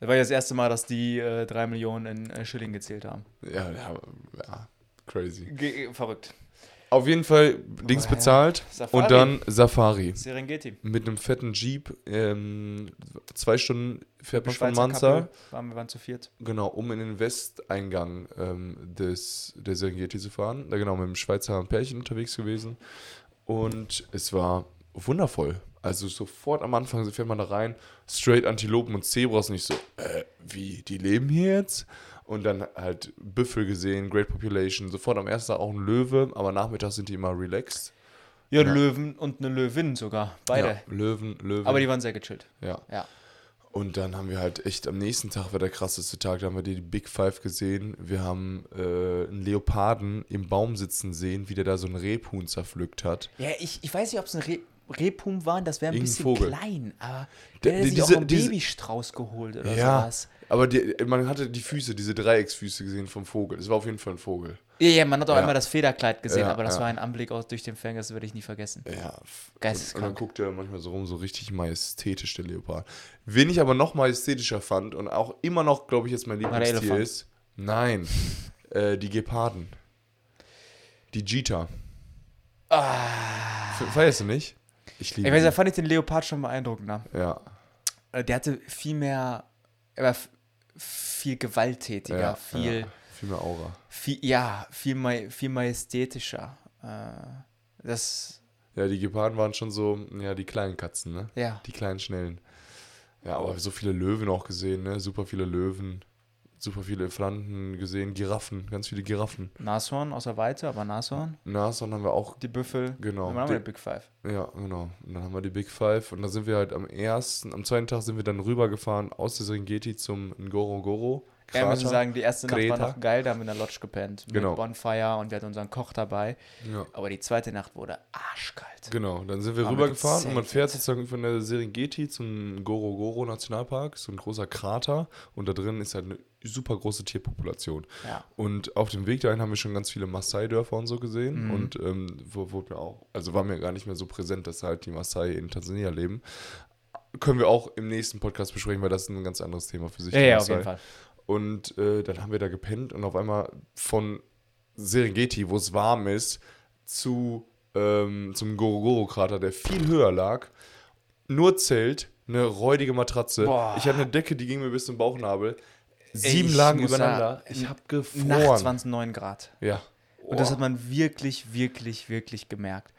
Das war ja das erste Mal, dass die äh, drei Millionen in äh, Schilling gezählt haben. Ja, ja, ja, crazy. Ge verrückt. Auf jeden Fall Dings ja. bezahlt Safari. und dann Safari. Serengeti. Mit einem fetten Jeep. Ähm, zwei Stunden fährt man von Manza. Waren, wir waren zu viert. Genau, um in den Westeingang ähm, des, der Serengeti zu fahren. Da genau mit dem Schweizer Pärchen unterwegs gewesen. Und es war wundervoll. Also sofort am Anfang fährt man da rein, straight Antilopen und Zebras nicht so, äh, wie, die leben hier jetzt? Und dann halt Büffel gesehen, Great Population. Sofort am ersten Tag auch ein Löwe, aber nachmittags sind die immer relaxed. Ja, Ja. Löwen und eine Löwin sogar. Beide. Ja, Löwen, Löwen. Aber die waren sehr gechillt. ja. Ja. Und dann haben wir halt echt, am nächsten Tag war der krasseste Tag, da haben wir die Big Five gesehen. Wir haben äh, einen Leoparden im Baum sitzen sehen, wie der da so ein Rebhuhn zerpflückt hat. Ja, ich, ich weiß nicht, ob es ein Re Rebhum war, das wäre ein bisschen Vogel. klein, aber Der- der, sich diese- auch einen diese- Babystrauß geholt oder Ja, sowas. aber die, man hatte die Füße, diese Dreiecksfüße gesehen vom Vogel. Es war auf jeden Fall ein Vogel. Ja, ja, man hat auch Ja. einmal das Federkleid gesehen, Ja, aber das ja. war ein Anblick aus durch den Fänger, das werde ich nie vergessen. Ja. Geisteskrank. Und, und dann guckt er manchmal so rum, so richtig majestätisch, der Leopard. Wen ich aber noch majestätischer fand und auch immer noch, glaube ich, jetzt mein der Lieblingstier ist, nein, äh, die Geparden. Die Cheetah. Ah. Feierst du nicht? Ich liebe Ich weiß, da fand ich den Leopard schon beeindruckender. Ja, Äh, Der hatte viel mehr, er war viel gewalttätiger, ja, viel, ja, viel mehr Aura. viel, ja, viel, ma viel majestätischer. Äh, das, Ja, die Geparden waren schon so, ja, die kleinen Katzen, ne? ja. Die kleinen, schnellen. Ja, aber so viele Löwen auch gesehen, ne? Super viele Löwen, super viele Elefanten gesehen, Giraffen, ganz viele Giraffen. Nashorn außer Weite, aber Nashorn. Nashorn haben wir auch, Die Büffel. Genau. Und dann haben wir Die- Big Five. ja, genau. Und dann haben wir die Big Five und dann sind wir halt am ersten, am zweiten Tag sind wir dann rübergefahren aus der Serengeti zum Ngorongoro. Ja, wir müssen Krater. sagen, die erste Nacht war noch geil, da haben wir in der Lodge gepennt. Mit Genau. Bonfire und wir hatten unseren Koch dabei. Ja. Aber die zweite Nacht wurde arschkalt. Genau, dann sind wir wir rübergefahren und man fährt sozusagen von der Serengeti zum Ngorongoro Nationalpark, so ein großer Krater und da drin ist halt eine super große Tierpopulation. Ja. Und auf dem Weg dahin haben wir schon ganz viele Maasai-Dörfer und so gesehen Mhm. und ähm, wo, wo mir auch, also war mir gar nicht mehr so präsent, dass halt die Maasai in Tansania leben. Können wir auch im nächsten Podcast besprechen, weil das ist ein ganz anderes Thema für sich. Ja, ja, auf jeden Fall. Und äh, dann haben wir da gepennt und auf einmal von Serengeti, wo es warm ist, zu, ähm, zum Ngorongoro-Krater, der viel höher lag. Nur Zelt, eine räudige Matratze. Boah. Ich hatte eine Decke, die ging mir bis zum Bauchnabel. Sieben ich Lagen übereinander. ich habe Nachts gefroren. waren es 9 Grad. Ja. Und das hat man wirklich, wirklich, wirklich gemerkt.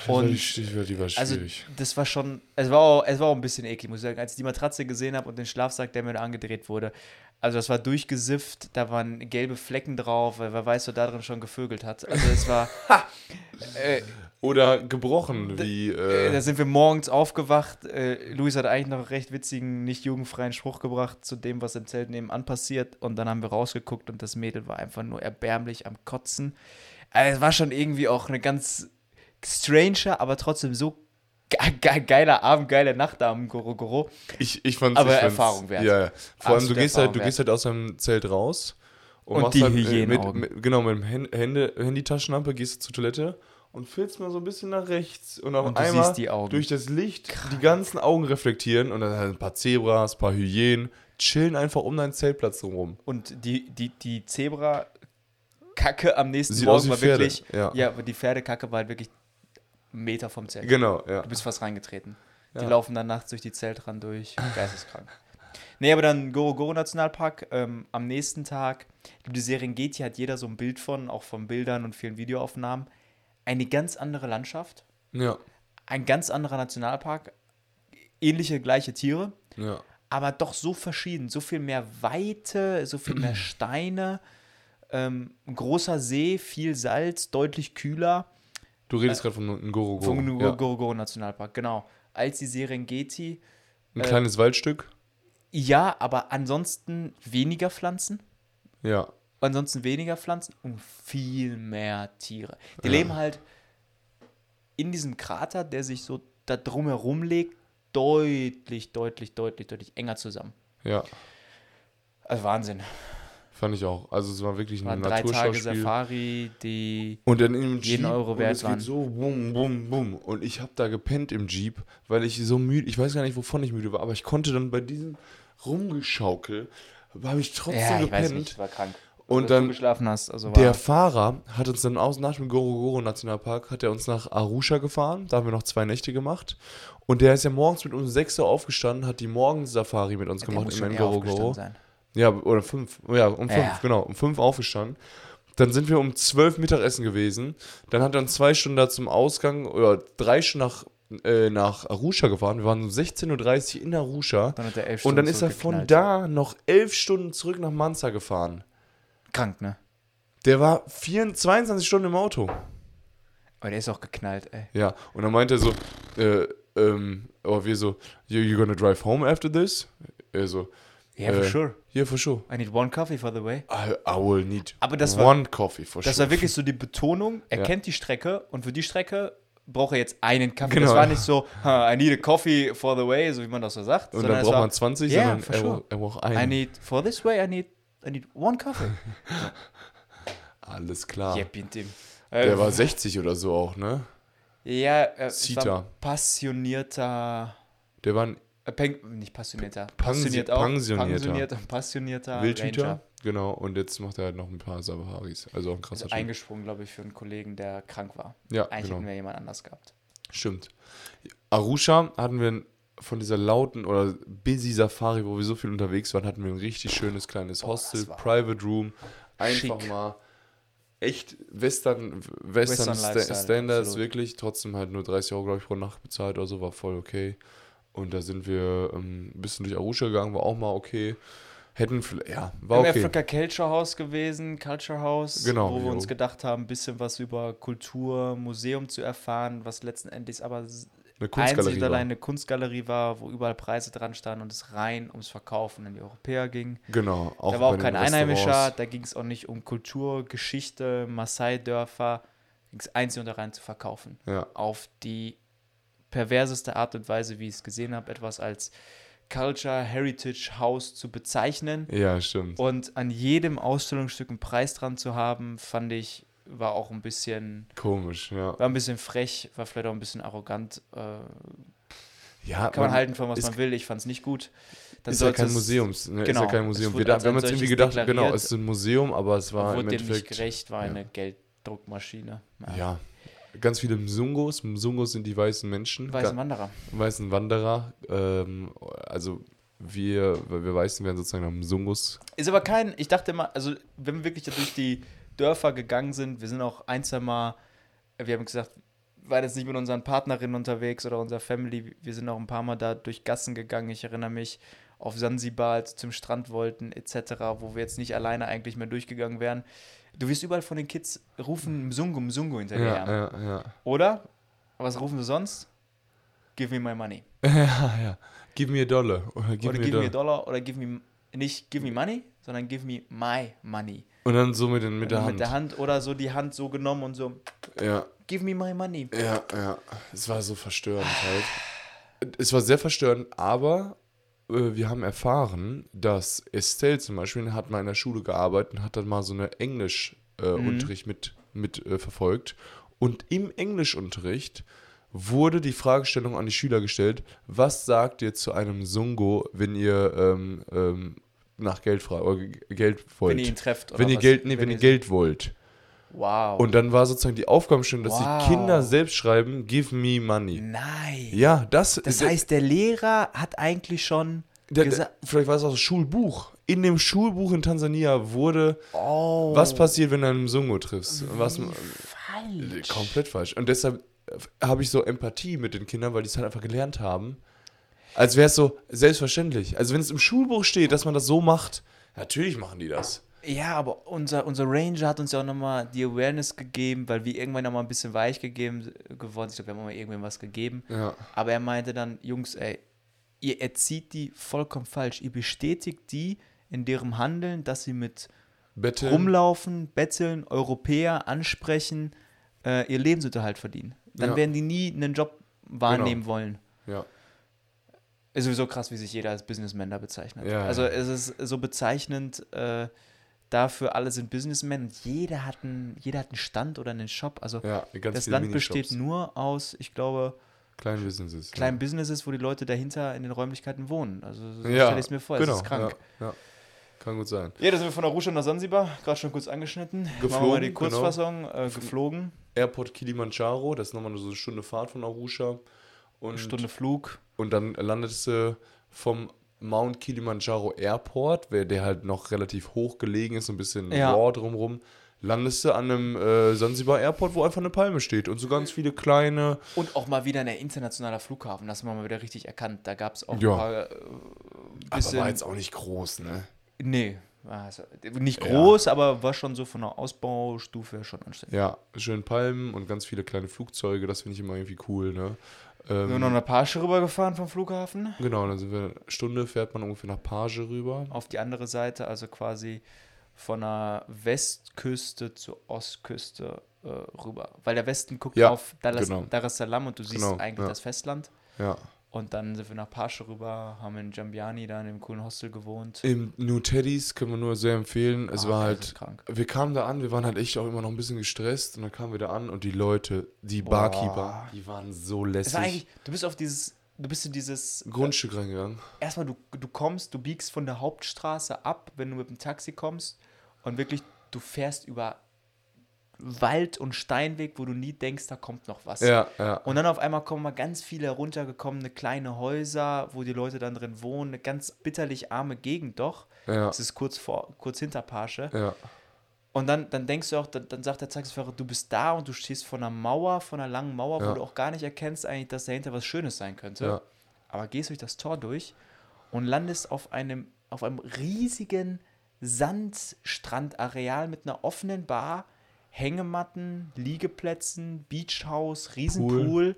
Das war und- die, die, die war Also, schwierig. das war schon, es war, auch, es war auch ein bisschen eklig, muss ich sagen. Als ich die Matratze gesehen habe und den Schlafsack, der mir da angedreht wurde, also das war durchgesifft, da waren gelbe Flecken drauf, weil wer weiß, wer da drin schon gevögelt hat. Also es war, äh, Oder gebrochen, wie. äh, Äh, da sind wir morgens aufgewacht. Äh, Luis hat eigentlich noch einen recht witzigen, nicht jugendfreien Spruch gebracht zu dem, was im Zelt nebenan passiert. Und dann haben wir rausgeguckt und das Mädel war einfach nur erbärmlich am Kotzen. Also es war schon irgendwie auch eine ganz stranger, aber trotzdem so ge ge geiler Abend, geile Nacht da am Goro Goro. ich, ich fand's, aber ich Erfahrung wert. Ja, ja. Vor allem, du gehst, halt, du gehst halt aus deinem Zelt raus Und machst die halt, äh, mit, mit, Genau, mit dem Hände, Handytaschenlampe gehst du zur Toilette und filzt mal so ein bisschen nach rechts. Und auf Und einmal die durch das Licht die ganzen Augen reflektieren und dann halt ein paar Zebras, ein paar Hyänen, chillen einfach um deinen Zeltplatz rum. Und die, die, die Zebra-Kacke am nächsten Sieht Morgen war Pferde, wirklich. ja. Ja, aber die Pferdekacke war halt wirklich Meter vom Zelt. Genau, ja. Du bist fast reingetreten. Die Ja. laufen dann nachts durch die Zeltran durch. Geisteskrank. Nee, aber dann Gorogoro Nationalpark ähm, am nächsten Tag. Die Serengeti hat jeder so ein Bild von, auch von Bildern und vielen Videoaufnahmen. Eine ganz andere Landschaft, Ja, ein ganz anderer Nationalpark, ähnliche, gleiche Tiere, ja. aber doch so verschieden. So viel mehr Weite, so viel mehr Steine, ähm, großer See, viel Salz, deutlich kühler. Du redest gerade von Ngorogoro. Vom ja. Gorogoro Nationalpark, genau. Als die Serengeti. Ein äh, kleines Waldstück. Ja, aber ansonsten weniger Pflanzen. Ja. Ansonsten weniger Pflanzen und viel mehr Tiere. Die Ja. leben halt in diesem Krater, der sich so da drumherum legt, deutlich, deutlich, deutlich, deutlich enger zusammen. Ja, Also Wahnsinn. fand ich auch. Also es war wirklich War ein drei Tage. Safari, die Und dann im Jeep. Jeden Euro und wert geht waren. so bum, bum, bum. Und ich habe da gepennt im Jeep, weil ich so müde, ich weiß gar nicht, wovon ich müde war, aber ich konnte dann bei diesem Rumgeschaukel, habe ich trotzdem ja, ich weiß gepennt. nicht, war krank. Und dann geschlafen hast, also war der Fahrer hat uns dann aus nach dem Gorogoro Nationalpark, hat er uns nach Arusha gefahren. Da haben wir noch zwei Nächte gemacht. Und der ist ja morgens mit uns 6 Uhr aufgestanden, hat die Morgensafari mit uns der gemacht in Gorogoro. Ja, oder fünf. Ja, um fünf, Ja. genau. Um fünf aufgestanden. Dann sind wir um zwölf Mittagessen gewesen. Dann hat er uns zwei Stunden da zum Ausgang oder drei Stunden nach, äh, nach Arusha gefahren. Wir waren um 16.30 Uhr in Arusha. Dann hat er elf Und dann Stunden ist er von da noch elf Stunden zurück nach Manza gefahren. Krank, ne? Der war 24, 22 Stunden im Auto. Aber der ist auch geknallt, ey. Ja, und dann meinte er so, äh, ähm, aber wir so, you, you gonna drive home after this? Er so, Yeah, for Äh, sure. yeah, for sure. I need one coffee for the way. I, I will need Aber das war- one coffee for Das sure. war wirklich so die Betonung, er Ja. kennt die Strecke und für die Strecke braucht er jetzt einen Kaffee. Genau. Das war nicht so, "Huh, I need a coffee for the way, so wie man das so sagt. Und dann braucht war, man 20, Yeah, sondern for er, sure. er braucht I einen. need, for this way, I need, I need one coffee. Alles klar. Yep, in dem. Der Äh, war 60 oder so auch, ne? ja, äh, Sita. war ein passionierter, Der war ein äh, Peng, nicht passionierter, Pansi- passioniert auch, pensionierter. pensionierter, passionierter Wildhüter. Ranger. Genau, und jetzt macht er halt noch ein paar Safaris. Also auch ein krasser Also eingesprungen, glaube ich, für einen Kollegen, der krank war. Ja, Eigentlich genau. hätten wir jemand anders gehabt. Stimmt. Arusha hatten wir von dieser lauten oder busy Safari, wo wir so viel unterwegs waren, hatten wir ein richtig schönes kleines Hostel, war Private Room. Einfach schick. mal echt Western, Western, Western Sta Standards, absolut. wirklich. Trotzdem halt nur 30 Euro, glaube ich, pro Nacht bezahlt oder so, war voll okay. Und da sind wir ähm, ein bisschen durch Arusha gegangen, war auch mal okay. Hätten, vielleicht- ja, war Im okay. Africa Culture House gewesen, Culture House, Genau, wo wir jo. uns gedacht haben, ein bisschen was über Kultur, Museum zu erfahren, was letzten Endes aber Eine einzig Kunstgalerie. und War. allein eine Kunstgalerie war, wo überall Preise dran standen und es rein ums Verkaufen an die Europäer ging. Genau. Auch da war auch kein Einheimischer, da ging es auch nicht um Kultur, Geschichte, Maasai-Dörfer, ging es einzig und allein zu verkaufen. Ja, Auf die perverseste Art und Weise, wie ich es gesehen habe, etwas als Culture Heritage House zu bezeichnen. ja, stimmt. Und an jedem Ausstellungsstück einen Preis dran zu haben, fand ich, war auch ein bisschen, Komisch, ja. war ein bisschen frech, war vielleicht auch ein bisschen arrogant. Äh, Ja, kann man halten von was ist- man will, ich fand es nicht gut. Dann ist ja kein es- Museums, ne? genau, ist ja kein es Museum. Wir, wir haben uns irgendwie gedacht, genau, es ist ein Museum, aber es war im dem nicht Endeffekt. gerecht, war ja. eine Gelddruckmaschine. Ja, ganz viele Msungos. Msungos sind die weißen Menschen, Weiße ga- Wanderer. weißen Wanderer. Ähm, also wir, wir Weißen werden sozusagen am Sungus. Ist aber kein, ich dachte immer, also wenn wir wirklich durch die Dörfer gegangen sind, wir sind auch ein, zwei Mal, wir haben gesagt, war jetzt nicht mit unseren Partnerinnen unterwegs oder unserer Family, wir sind auch ein paar Mal da durch Gassen gegangen. Ich erinnere mich auf Sansibar, als wir zum Strand wollten, etc., wo wir jetzt nicht alleine eigentlich mehr durchgegangen wären. Du wirst überall von den Kids rufen Mzungu, Mzungu hinterher. Ja, ja, ja. Oder? Was rufen sie sonst? Give me my money. Ja, ja. Give me a dollar. Oder give, oder me, give a me a dollar. dollar oder give me, nicht give me money, sondern give me my money. Und dann so mit, den, mit der Also Hand. Mit der Hand oder so die Hand so genommen und so, Ja, give me my money. ja, ja. Es war so verstörend halt. Es war sehr verstörend, aber äh, wir haben erfahren, dass Estelle zum Beispiel hat mal in der Schule gearbeitet und hat dann mal so eine Englischunterricht mit, mit äh, verfolgt. Und im Englischunterricht wurde die Fragestellung an die Schüler gestellt, was sagt ihr zu einem Sungo, wenn ihr ähm, ähm, nach Geld fragt oder Geld wollt? Wenn ihr ihn trefft. Oder wenn ihr was? Geld, nee, wenn, ihr Geld wollt. Wow. Und dann war sozusagen die Aufgabenstellung, dass Wow. die Kinder selbst schreiben, give me money. Nein. Ja, das, Das der- heißt, der Lehrer hat eigentlich schon der, der, gesagt. vielleicht war es auch das Schulbuch. In dem Schulbuch in Tansania wurde, Oh. was passiert, wenn du einen Sungo triffst? Was, Falsch. komplett falsch. Und deshalb habe ich so Empathie mit den Kindern, weil die es halt einfach gelernt haben. Als wäre es so selbstverständlich. Also wenn es im Schulbuch steht, dass man das so macht, natürlich machen die das. Ja, aber unser, unser Ranger hat uns ja auch nochmal die Awareness gegeben, weil wir irgendwann nochmal ein bisschen weich gegeben geworden sind. Ich glaube, wir haben auch mal irgendwem was gegeben. Ja. Aber er meinte dann, Jungs, ey, ihr erzieht die vollkommen falsch. Ihr bestätigt die in deren Handeln, dass sie mit Betteln. rumlaufen, betteln, Europäer ansprechen, äh, ihr Lebensunterhalt verdienen. Dann Ja. werden die nie einen Job wahrnehmen Genau. wollen. Ja. Ist sowieso krass, wie sich jeder als Businessman da bezeichnet. Ja, also ja. es ist so bezeichnend äh, dafür, alle sind Businessmen jeder hat, einen, jeder hat einen Stand oder einen Shop. Also ja, das Land besteht nur aus, ich glaube, Kleine Businesses. kleinen Businesses, wo die Leute dahinter in den Räumlichkeiten wohnen. Also so ja. stelle ich es mir vor, genau, es ist krank. Ja, ja. Kann gut sein. Ja, da sind wir von Arusha nach Sansibar, gerade schon kurz angeschnitten. Machen wir mal Geflogen, die genau. Kurzfassung, äh, geflogen, Airport Kilimanjaro, das ist nochmal so eine Stunde Fahrt von Arusha. Und, eine Stunde Flug. und dann landetest du vom Mount Kilimanjaro Airport, der halt noch relativ hoch gelegen ist, so ein bisschen Ja. raw drumrum, landest du an einem äh, Sansibar Airport, wo einfach eine Palme steht und so ganz viele kleine. Und auch mal wieder ein internationaler Flughafen, das haben wir mal wieder richtig erkannt. Da gab es auch Ja. ein paar äh, Aber bisschen, war jetzt auch nicht groß, ne? Nee, also, nicht Ja. groß, aber war schon so von der Ausbaustufe schon anständig. Ja, schön Palmen und ganz viele kleine Flugzeuge, das finde ich immer irgendwie cool, ne? Wir Ähm, sind noch eine Pasche rübergefahren vom Flughafen Genau, dann sind wir eine Stunde, fährt man ungefähr nach Page rüber. auf die andere Seite, also quasi von der Westküste zur Ostküste äh, rüber. Weil der Westen guckt Ja, auf Dar es genau. Dar es Salaam und du siehst Genau, eigentlich ja. das Festland. Ja. Und dann sind wir nach Pasche rüber, haben in Jambiani da in dem coolen Hostel gewohnt. Im New Teddies können wir nur sehr empfehlen. Es Ah, war halt wir kamen da an, wir waren halt echt auch immer noch ein bisschen gestresst und dann kamen wir da an und die Leute, die. Barkeeper, die waren so Es lässig. war eigentlich, du bist auf dieses, du bist in dieses Grundstück reingegangen. erstmal du, du kommst, du biegst von der Hauptstraße ab, wenn du mit dem Taxi kommst und wirklich du fährst über Wald und Steinweg, wo du nie denkst, da kommt noch was. Ja, ja. Und dann auf einmal kommen mal ganz viele heruntergekommene kleine Häuser, wo die Leute dann drin wohnen, eine ganz bitterlich arme Gegend doch. Ja, Das ist kurz vor, kurz hinter Pasche. ja, Und dann, dann denkst du auch, dann, dann sagt der Taxifahrer, du bist da und du stehst vor einer Mauer, vor einer langen Mauer, wo Ja. du auch gar nicht erkennst eigentlich, dass dahinter was Schönes sein könnte. ja. Aber gehst durch das Tor durch und landest auf einem, auf einem riesigen Sandstrandareal mit einer offenen Bar, Hängematten, Liegeplätzen, Beachhaus, Riesenpool,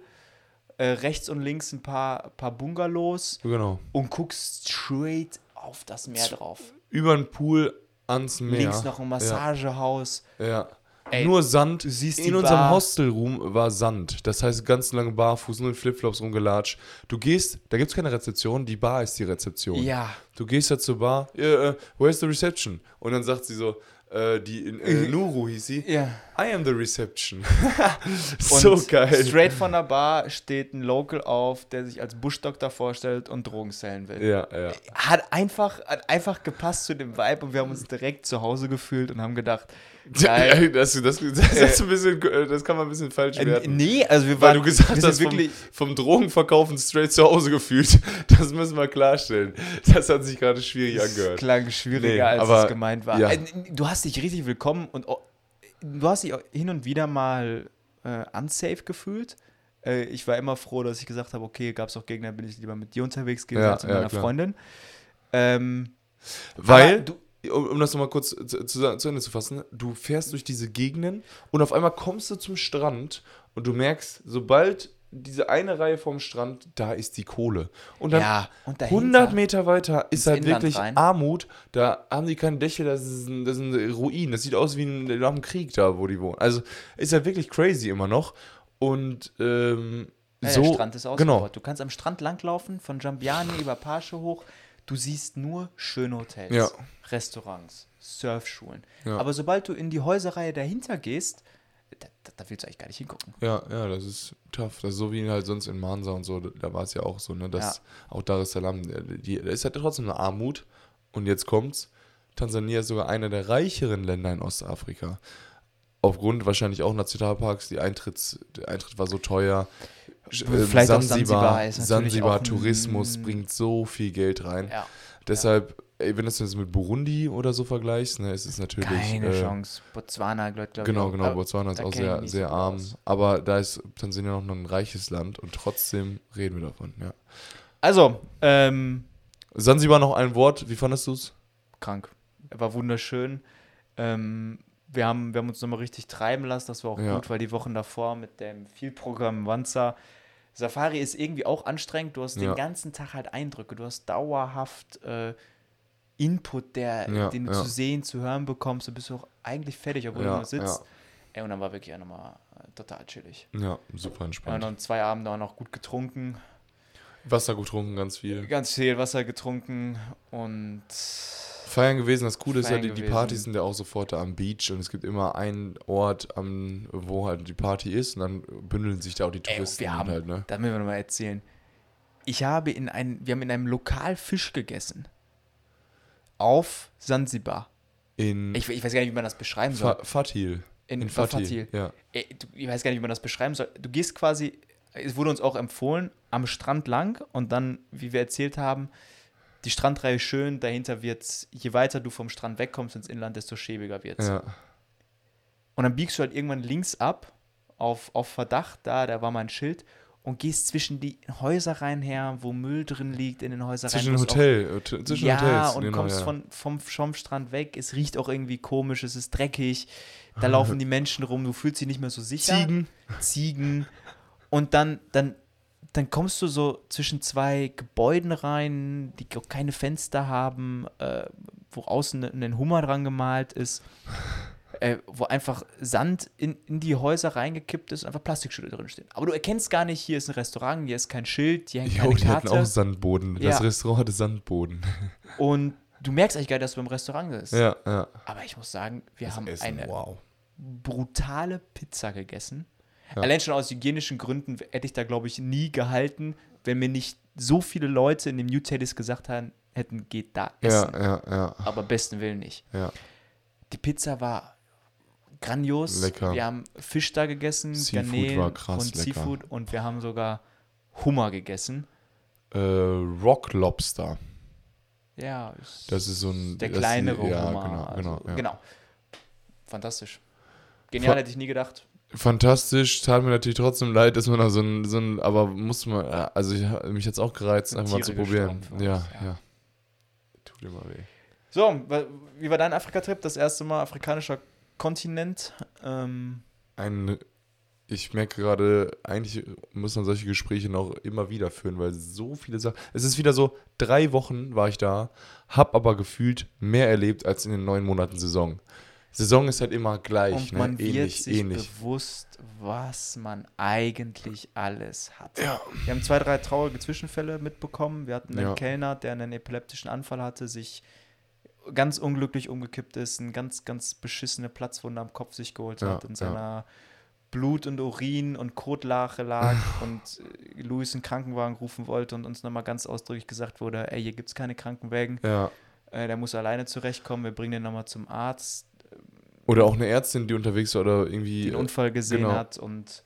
äh, rechts und links ein paar, paar Bungalows Genau. und guckst straight auf das Meer drauf. Über den Pool ans Meer. Links noch ein Massagehaus. Ja. Ey, Nur Sand. du siehst die In unserem Bar. Hostelroom war Sand. Das heißt, ganz lange Barfuß, nur in Flipflops rumgelatscht. Du gehst, da gibt es keine Rezeption, die Bar ist die Rezeption. Ja, Du gehst da zur Bar, yeah, uh, where's the reception? Und dann sagt sie so, äh, die in äh, Nuru hieß sie. Ja. I am the reception. So geil. Straight von der Bar steht ein Local auf, der sich als Buschdoktor vorstellt und Drogen sellen will. Ja, ja. Hat einfach, hat einfach gepasst zu dem Vibe und wir haben uns direkt zu Hause gefühlt und haben gedacht, geil. Das, das, das, ist ein bisschen, äh, das kann man ein bisschen falsch Äh, werten. nee, also wir Weil waren du gesagt wir hast, vom, wirklich, vom Drogenverkaufen straight zu Hause gefühlt. Das müssen wir klarstellen. Das hat sich gerade schwierig es angehört. klang schwieriger, Nee, als aber- es gemeint war. ja. Äh, Du hast dich richtig willkommen und auch- du hast dich auch hin und wieder mal äh, unsafe gefühlt. Äh, ich war immer froh, dass ich gesagt habe, okay, gab es auch Gegner, bin ich lieber mit dir unterwegs gewesen Ja, als mit ja, meiner klar. Freundin. Ähm, Weil, du, um, um das nochmal kurz zu, zu, zu Ende zu fassen, du fährst durch diese Gegenden und auf einmal kommst du zum Strand und du merkst, sobald diese eine Reihe vom Strand, da ist die Kohle. Und dann ja, und dahinter, 100 Meter weiter ist halt Inland wirklich rein. Armut. Da haben die keine Dächer, das ist, ein, das ist ein Ruin. Das sieht aus wie ein, nach dem Krieg da, wo die wohnen. Also ist halt wirklich crazy immer noch. Und ähm, Ja, so. der Strand ist ausgebaut. genau. Du kannst am Strand langlaufen, von Giambiani über Pasche hoch. Du siehst nur schöne Hotels, Ja. Restaurants, Surfschulen. Ja. Aber sobald du in die Häuserreihe dahinter gehst, da, da, willst du eigentlich gar nicht hingucken. Ja, ja, das ist tough. Das ist so wie halt sonst in Mansa und so, da war es ja auch so, ne, dass auch Dar es Salaam, die, da ist halt trotzdem eine Armut. Und jetzt kommt's, Tansania ist sogar einer der reicheren Länder in Ostafrika. Aufgrund wahrscheinlich auch Nationalparks, die Eintritts, der Eintritt war so teuer. Ähm, Vielleicht auch Sansibar ist Sansibar Tourismus bringt so viel Geld rein. Ja. Deshalb, ey, wenn du das jetzt mit Burundi oder so vergleichst, ne, ist es natürlich. Keine äh, Chance. Botswana, glaube glaub Genau, ich. auch. genau. Aber Botswana ist auch sehr, sehr so arm. aus. Aber da ist Tansania noch ein reiches Land und trotzdem reden wir davon, ja. Also, ähm, Sansibar noch ein Wort, wie fandest du es? krank. Er war wunderschön. Ähm, wir, haben, wir haben uns nochmal richtig treiben lassen, das war auch Ja. gut, weil die Wochen davor mit dem Vielprogramm Wanza, Safari ist irgendwie auch anstrengend. Du hast Ja. den ganzen Tag halt Eindrücke, du hast dauerhaft äh, Input, der, Ja, den du ja. zu sehen, zu hören bekommst. Du bist auch eigentlich fertig, obwohl du nur sitzt. Ey, und dann war wirklich auch nochmal äh, total chillig. Ja, super entspannt. dann zwei Abende auch noch gut getrunken, Wasser getrunken, ganz viel. ganz viel Wasser getrunken und Feiern gewesen, das Coole ist ja, die, die. Partys sind ja auch sofort da am Beach und es gibt immer einen Ort, am, wo halt die Party ist und dann bündeln sich da auch die Ey, Touristen wir haben, halt, ne? da müssen wir noch mal erzählen. Ich habe in ein, wir haben in einem Lokal Fisch gegessen. Auf Sansibar. In Ich, ich weiß gar nicht, wie man das beschreiben soll. Fa Fatil. In, In bei Fatih, Fatil. ja. Ey, du, ich weiß gar nicht, wie man das beschreiben soll. Du gehst quasi, es wurde uns auch empfohlen, am Strand lang und dann, wie wir erzählt haben, die Strandreihe schön, dahinter wird's, je weiter du vom Strand wegkommst ins Inland, desto schäbiger wird's. Ja. Und dann biegst du halt irgendwann links ab auf, auf Verdacht, da, da war mal ein Schild, und gehst zwischen die Häuserreihen her, wo Müll drin liegt in den Häuserreihen. Zwischen wo es auch- Hotel, äh, zwischen ja, Hotels. und genau, kommst ja. von, vom Schomstrand weg, es riecht auch irgendwie komisch, es ist dreckig, da laufen die Menschen rum, du fühlst dich nicht mehr so sicher. Ziegen. Ziegen. Und dann, dann, dann kommst du so zwischen zwei Gebäuden rein, die auch keine Fenster haben, äh, wo außen ein ein Hummer dran gemalt ist, äh, wo einfach Sand in, in die Häuser reingekippt ist und einfach Plastikschilder drin stehen. Aber du erkennst gar nicht, hier ist ein Restaurant, hier ist kein Schild, hier hängt Jo, keine die hatten Karte. auch Sandboden. Ja. Das Restaurant hatte Sandboden. Und du merkst eigentlich gar nicht, dass du im Restaurant bist. ja, ja. Aber ich muss sagen, wir Das haben Essen, eine wow. brutale Pizza gegessen. Ja. Allein schon aus hygienischen Gründen hätte ich da, glaube ich, nie gehalten, wenn mir nicht so viele Leute in dem New Teddy's gesagt haben, hätten, geht da Ja, essen. ja, ja, Aber besten Willen nicht. ja. Die Pizza war grandios. Lecker. Wir haben Fisch da gegessen, Seafood Garnelen war krass und lecker. Seafood und wir haben sogar Hummer gegessen. Äh, Rock Lobster. Ja, ist Das ist so ein. der kleinere ja, Hummer. Genau, also, genau, ja. genau. Fantastisch. Genial, Ver- hätte ich nie gedacht. Fantastisch, tat mir natürlich trotzdem leid, dass man da so ein, so ein aber muss man, ja, also ich, mich hat es auch gereizt, einfach mal zu probieren. Ja, uns, ja, ja. Tut immer weh. So, wie war dein Afrika-Trip? Das erste Mal afrikanischer Kontinent. Ähm, Ein, ich merke gerade, eigentlich muss man solche Gespräche noch immer wieder führen, weil so viele Sachen. Es ist wieder so, drei Wochen war ich da, hab aber gefühlt mehr erlebt als in den neun Monaten Saison. Saison ist halt immer gleich, und ne? man wird ähnlich, sich ähnlich. bewusst, was man eigentlich alles hat. Ja. Wir haben zwei, drei traurige Zwischenfälle mitbekommen. Wir hatten einen Ja. Kellner, der einen epileptischen Anfall hatte, sich ganz unglücklich umgekippt ist, eine ganz, ganz beschissene Platzwunde am Kopf sich geholt Ja, hat, in seiner Blut und Urin und Kotlache lag und äh, Luis einen Krankenwagen rufen wollte und uns nochmal ganz ausdrücklich gesagt wurde, ey, hier gibt es keine Krankenwägen, Ja. äh, der muss alleine zurechtkommen, wir bringen den nochmal zum Arzt, Oder auch eine Ärztin, die unterwegs war oder irgendwie. die einen Unfall gesehen genau. hat und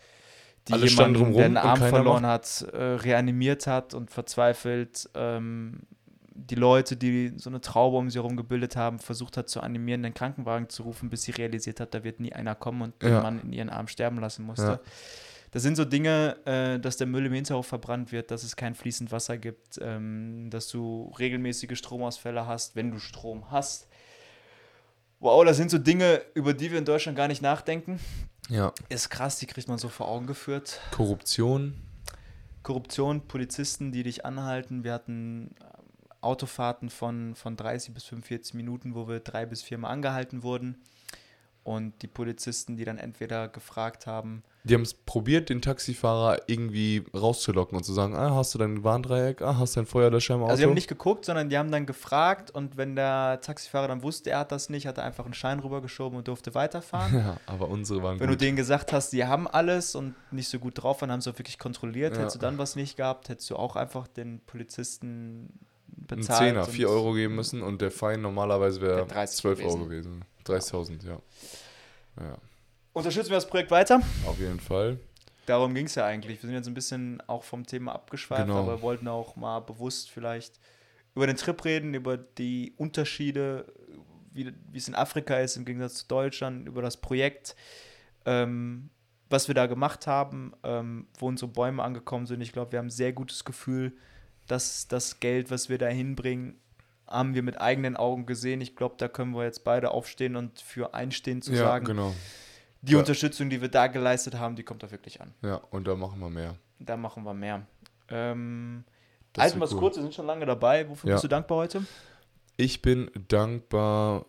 die Alle jemanden, der einen Arm verloren hat, äh, reanimiert hat und verzweifelt ähm, die Leute, die so eine Traube um sie herum gebildet haben, versucht hat zu animieren, den Krankenwagen zu rufen, bis sie realisiert hat, da wird nie einer kommen und den Ja. Mann in ihren Arm sterben lassen musste. Ja. Das sind so Dinge, äh, dass der Müll im Hinterhof verbrannt wird, dass es kein fließend Wasser gibt, ähm, dass du regelmäßige Stromausfälle hast, wenn du Strom hast. Wow, das sind so Dinge, über die wir in Deutschland gar nicht nachdenken. Ja. Ist krass, die kriegt man so vor Augen geführt. Korruption. Korruption, Polizisten, die dich anhalten. Wir hatten ähm, Autofahrten von, von 30 bis 45 Minuten, wo wir drei bis viermal angehalten wurden. Und die Polizisten, die dann entweder gefragt haben, Die haben es probiert, den Taxifahrer irgendwie rauszulocken und zu sagen, ah, hast du dein Warndreieck, ah, hast du dein Feuerlöscher im Auto? also die haben nicht geguckt, sondern die haben dann gefragt und wenn der Taxifahrer dann wusste, er hat das nicht, hat er einfach einen Schein rübergeschoben und durfte weiterfahren. ja, aber unsere waren Wenn du gut. denen gesagt hast, die haben alles und nicht so gut drauf waren, haben sie auch wirklich kontrolliert. Ja. Hättest du dann was nicht gehabt, hättest du auch einfach den Polizisten einen bezahlt. Zehner, und- 4 Euro geben müssen und der Fein normalerweise wäre Wär 30 12 Euro gewesen. Gewesen. 30.000, ja. Ja, Unterstützen wir das Projekt weiter? auf jeden Fall. Darum ging es ja eigentlich. Wir sind jetzt ein bisschen auch vom Thema abgeschweift, Genau. aber wollten auch mal bewusst vielleicht über den Trip reden, über die Unterschiede, wie, wie es in Afrika ist im Gegensatz zu Deutschland, über das Projekt, ähm, was wir da gemacht haben, ähm, wo unsere Bäume angekommen sind. Ich glaube, wir haben ein sehr gutes Gefühl, dass das Geld, was wir da hinbringen, haben wir mit eigenen Augen gesehen. Ich glaube, da können wir jetzt beide aufstehen und für einstehen zu ja, sagen, genau. die Ja. Unterstützung, die wir da geleistet haben, die kommt da wirklich an. Ja, und da machen wir mehr. Da machen wir mehr. Ähm, halten wir es kurz, wir sind schon lange dabei. Wofür Ja. bist du dankbar heute? Ich bin dankbar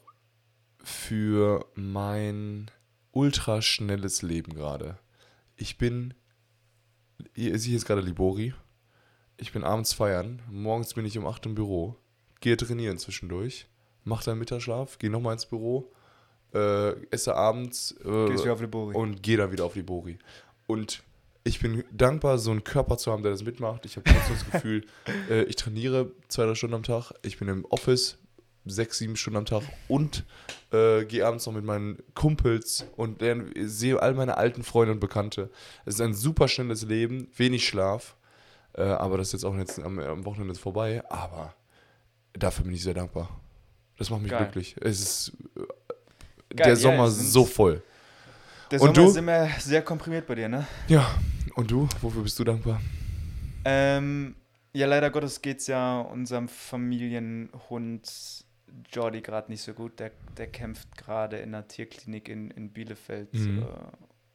für mein ultraschnelles Leben gerade. Ich bin, ihr seht jetzt gerade Libori. Ich bin abends feiern, morgens bin ich um 8 im Büro, gehe trainieren zwischendurch, mache dann Mittagsschlaf, gehe nochmal ins Büro, äh, esse abends äh, und gehe dann wieder auf Libori. Und ich bin dankbar, so einen Körper zu haben, der das mitmacht. Ich habe trotzdem das Gefühl, äh, ich trainiere zwei, drei Stunden am Tag. Ich bin im Office sechs, sieben Stunden am Tag und äh, gehe abends noch mit meinen Kumpels und lerne, sehe all meine alten Freunde und Bekannte. Es ist ein super schnelles Leben, wenig Schlaf, äh, aber das ist jetzt auch jetzt am, am Wochenende vorbei. Aber dafür bin ich sehr dankbar. Das macht mich Geil. glücklich. Es ist äh, Geil, der ja, Sommer sind- so voll. Der Und Sommer du? ist immer sehr komprimiert bei dir, ne? Ja, und du? Wofür bist du dankbar? Ähm, ja, leider Gottes geht es ja unserem Familienhund Jordi gerade nicht so gut. Der, der kämpft gerade in einer Tierklinik in, in Bielefeld Mhm. äh,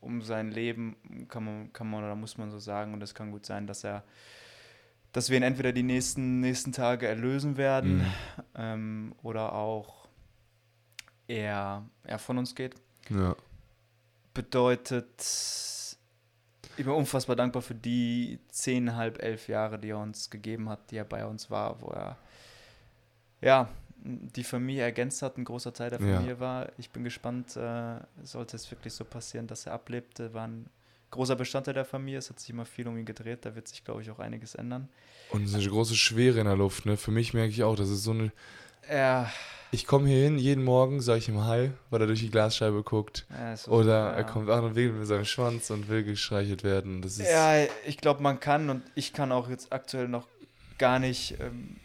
um sein Leben, kann man, kann man oder muss man so sagen. Und es kann gut sein, dass er, dass wir ihn entweder die nächsten, nächsten Tage erlösen werden Mhm. ähm, oder auch er, er von uns geht. Ja. Bedeutet, ich bin unfassbar dankbar für die zehnhalb, elf Jahre, die er uns gegeben hat, die er bei uns war, wo er ja die Familie ergänzt hat, ein großer Teil der Ja. Familie war. Ich bin gespannt, äh, sollte es wirklich so passieren, dass er ablebte, war ein großer Bestandteil der Familie. Es hat sich immer viel um ihn gedreht, da wird sich, glaube ich, auch einiges ändern. Und es ist eine große Schwere in der Luft, ne? Für mich merke ich auch, das ist so eine. Ja, Ich komme hier hin, jeden Morgen sage ich ihm Hi, weil er durch die Glasscheibe guckt. ja, ist- Oder ja. er kommt an und wedelt mit seinem Schwanz und will gestreichelt werden. Das ist. Ja, ich glaube, man kann und ich kann auch jetzt aktuell noch gar nicht, ähm,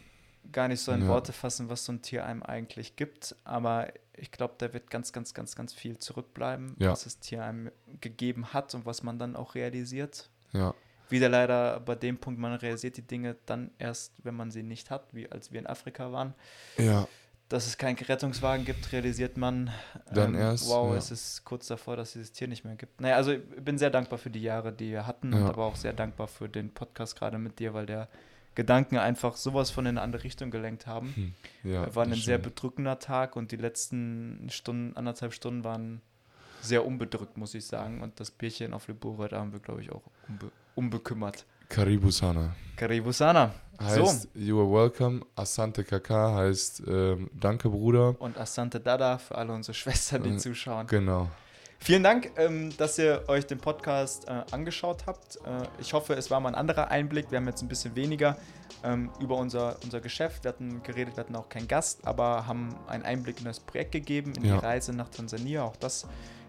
gar nicht so in. Worte fassen, was so ein Tier einem eigentlich gibt. Aber ich glaube, da wird ganz, ganz, ganz, ganz viel zurückbleiben, Ja. was das Tier einem gegeben hat und was man dann auch realisiert. Ja. Wieder leider bei dem Punkt, man realisiert die Dinge dann erst, wenn man sie nicht hat, wie als wir in Afrika waren. Ja. Dass es keinen Rettungswagen gibt, realisiert man. Dann erst, Wow, ja. es ist kurz davor, dass es dieses Tier nicht mehr gibt. Naja, also ich bin sehr dankbar für die Jahre, die wir hatten aber auch sehr dankbar für den Podcast gerade mit dir, weil der Gedanken einfach sowas von in eine andere Richtung gelenkt haben. Hm. ja war ein sehr stimmt. bedrückender Tag und die letzten Stunden, anderthalb Stunden waren sehr unbedrückt, muss ich sagen. Und das Bierchen auf Libor heute haben wir, glaube ich, auch unbe unbekümmert. Karibu Sana. Karibu Sana. Heißt, you are welcome. Asante Kaka heißt, ähm, danke Bruder. Und Asante Dada für alle unsere Schwestern, die Äh, zuschauen. Genau. Vielen Dank, ähm, dass ihr euch den Podcast äh, angeschaut habt. Äh, ich hoffe, es war mal ein anderer Einblick. Wir haben jetzt ein bisschen weniger ähm, über unser, unser Geschäft. Wir hatten geredet, wir hatten auch keinen Gast, aber haben einen Einblick in das Projekt gegeben, in Ja. die Reise nach Tansania. Auch das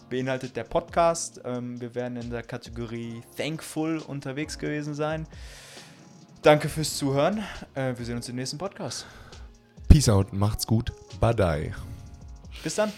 beinhaltet der Podcast. Ähm, wir werden in der Kategorie Thankful unterwegs gewesen sein. Danke fürs Zuhören. Äh, wir sehen uns im nächsten Podcast. Peace out, macht's gut. Bye. Bis dann.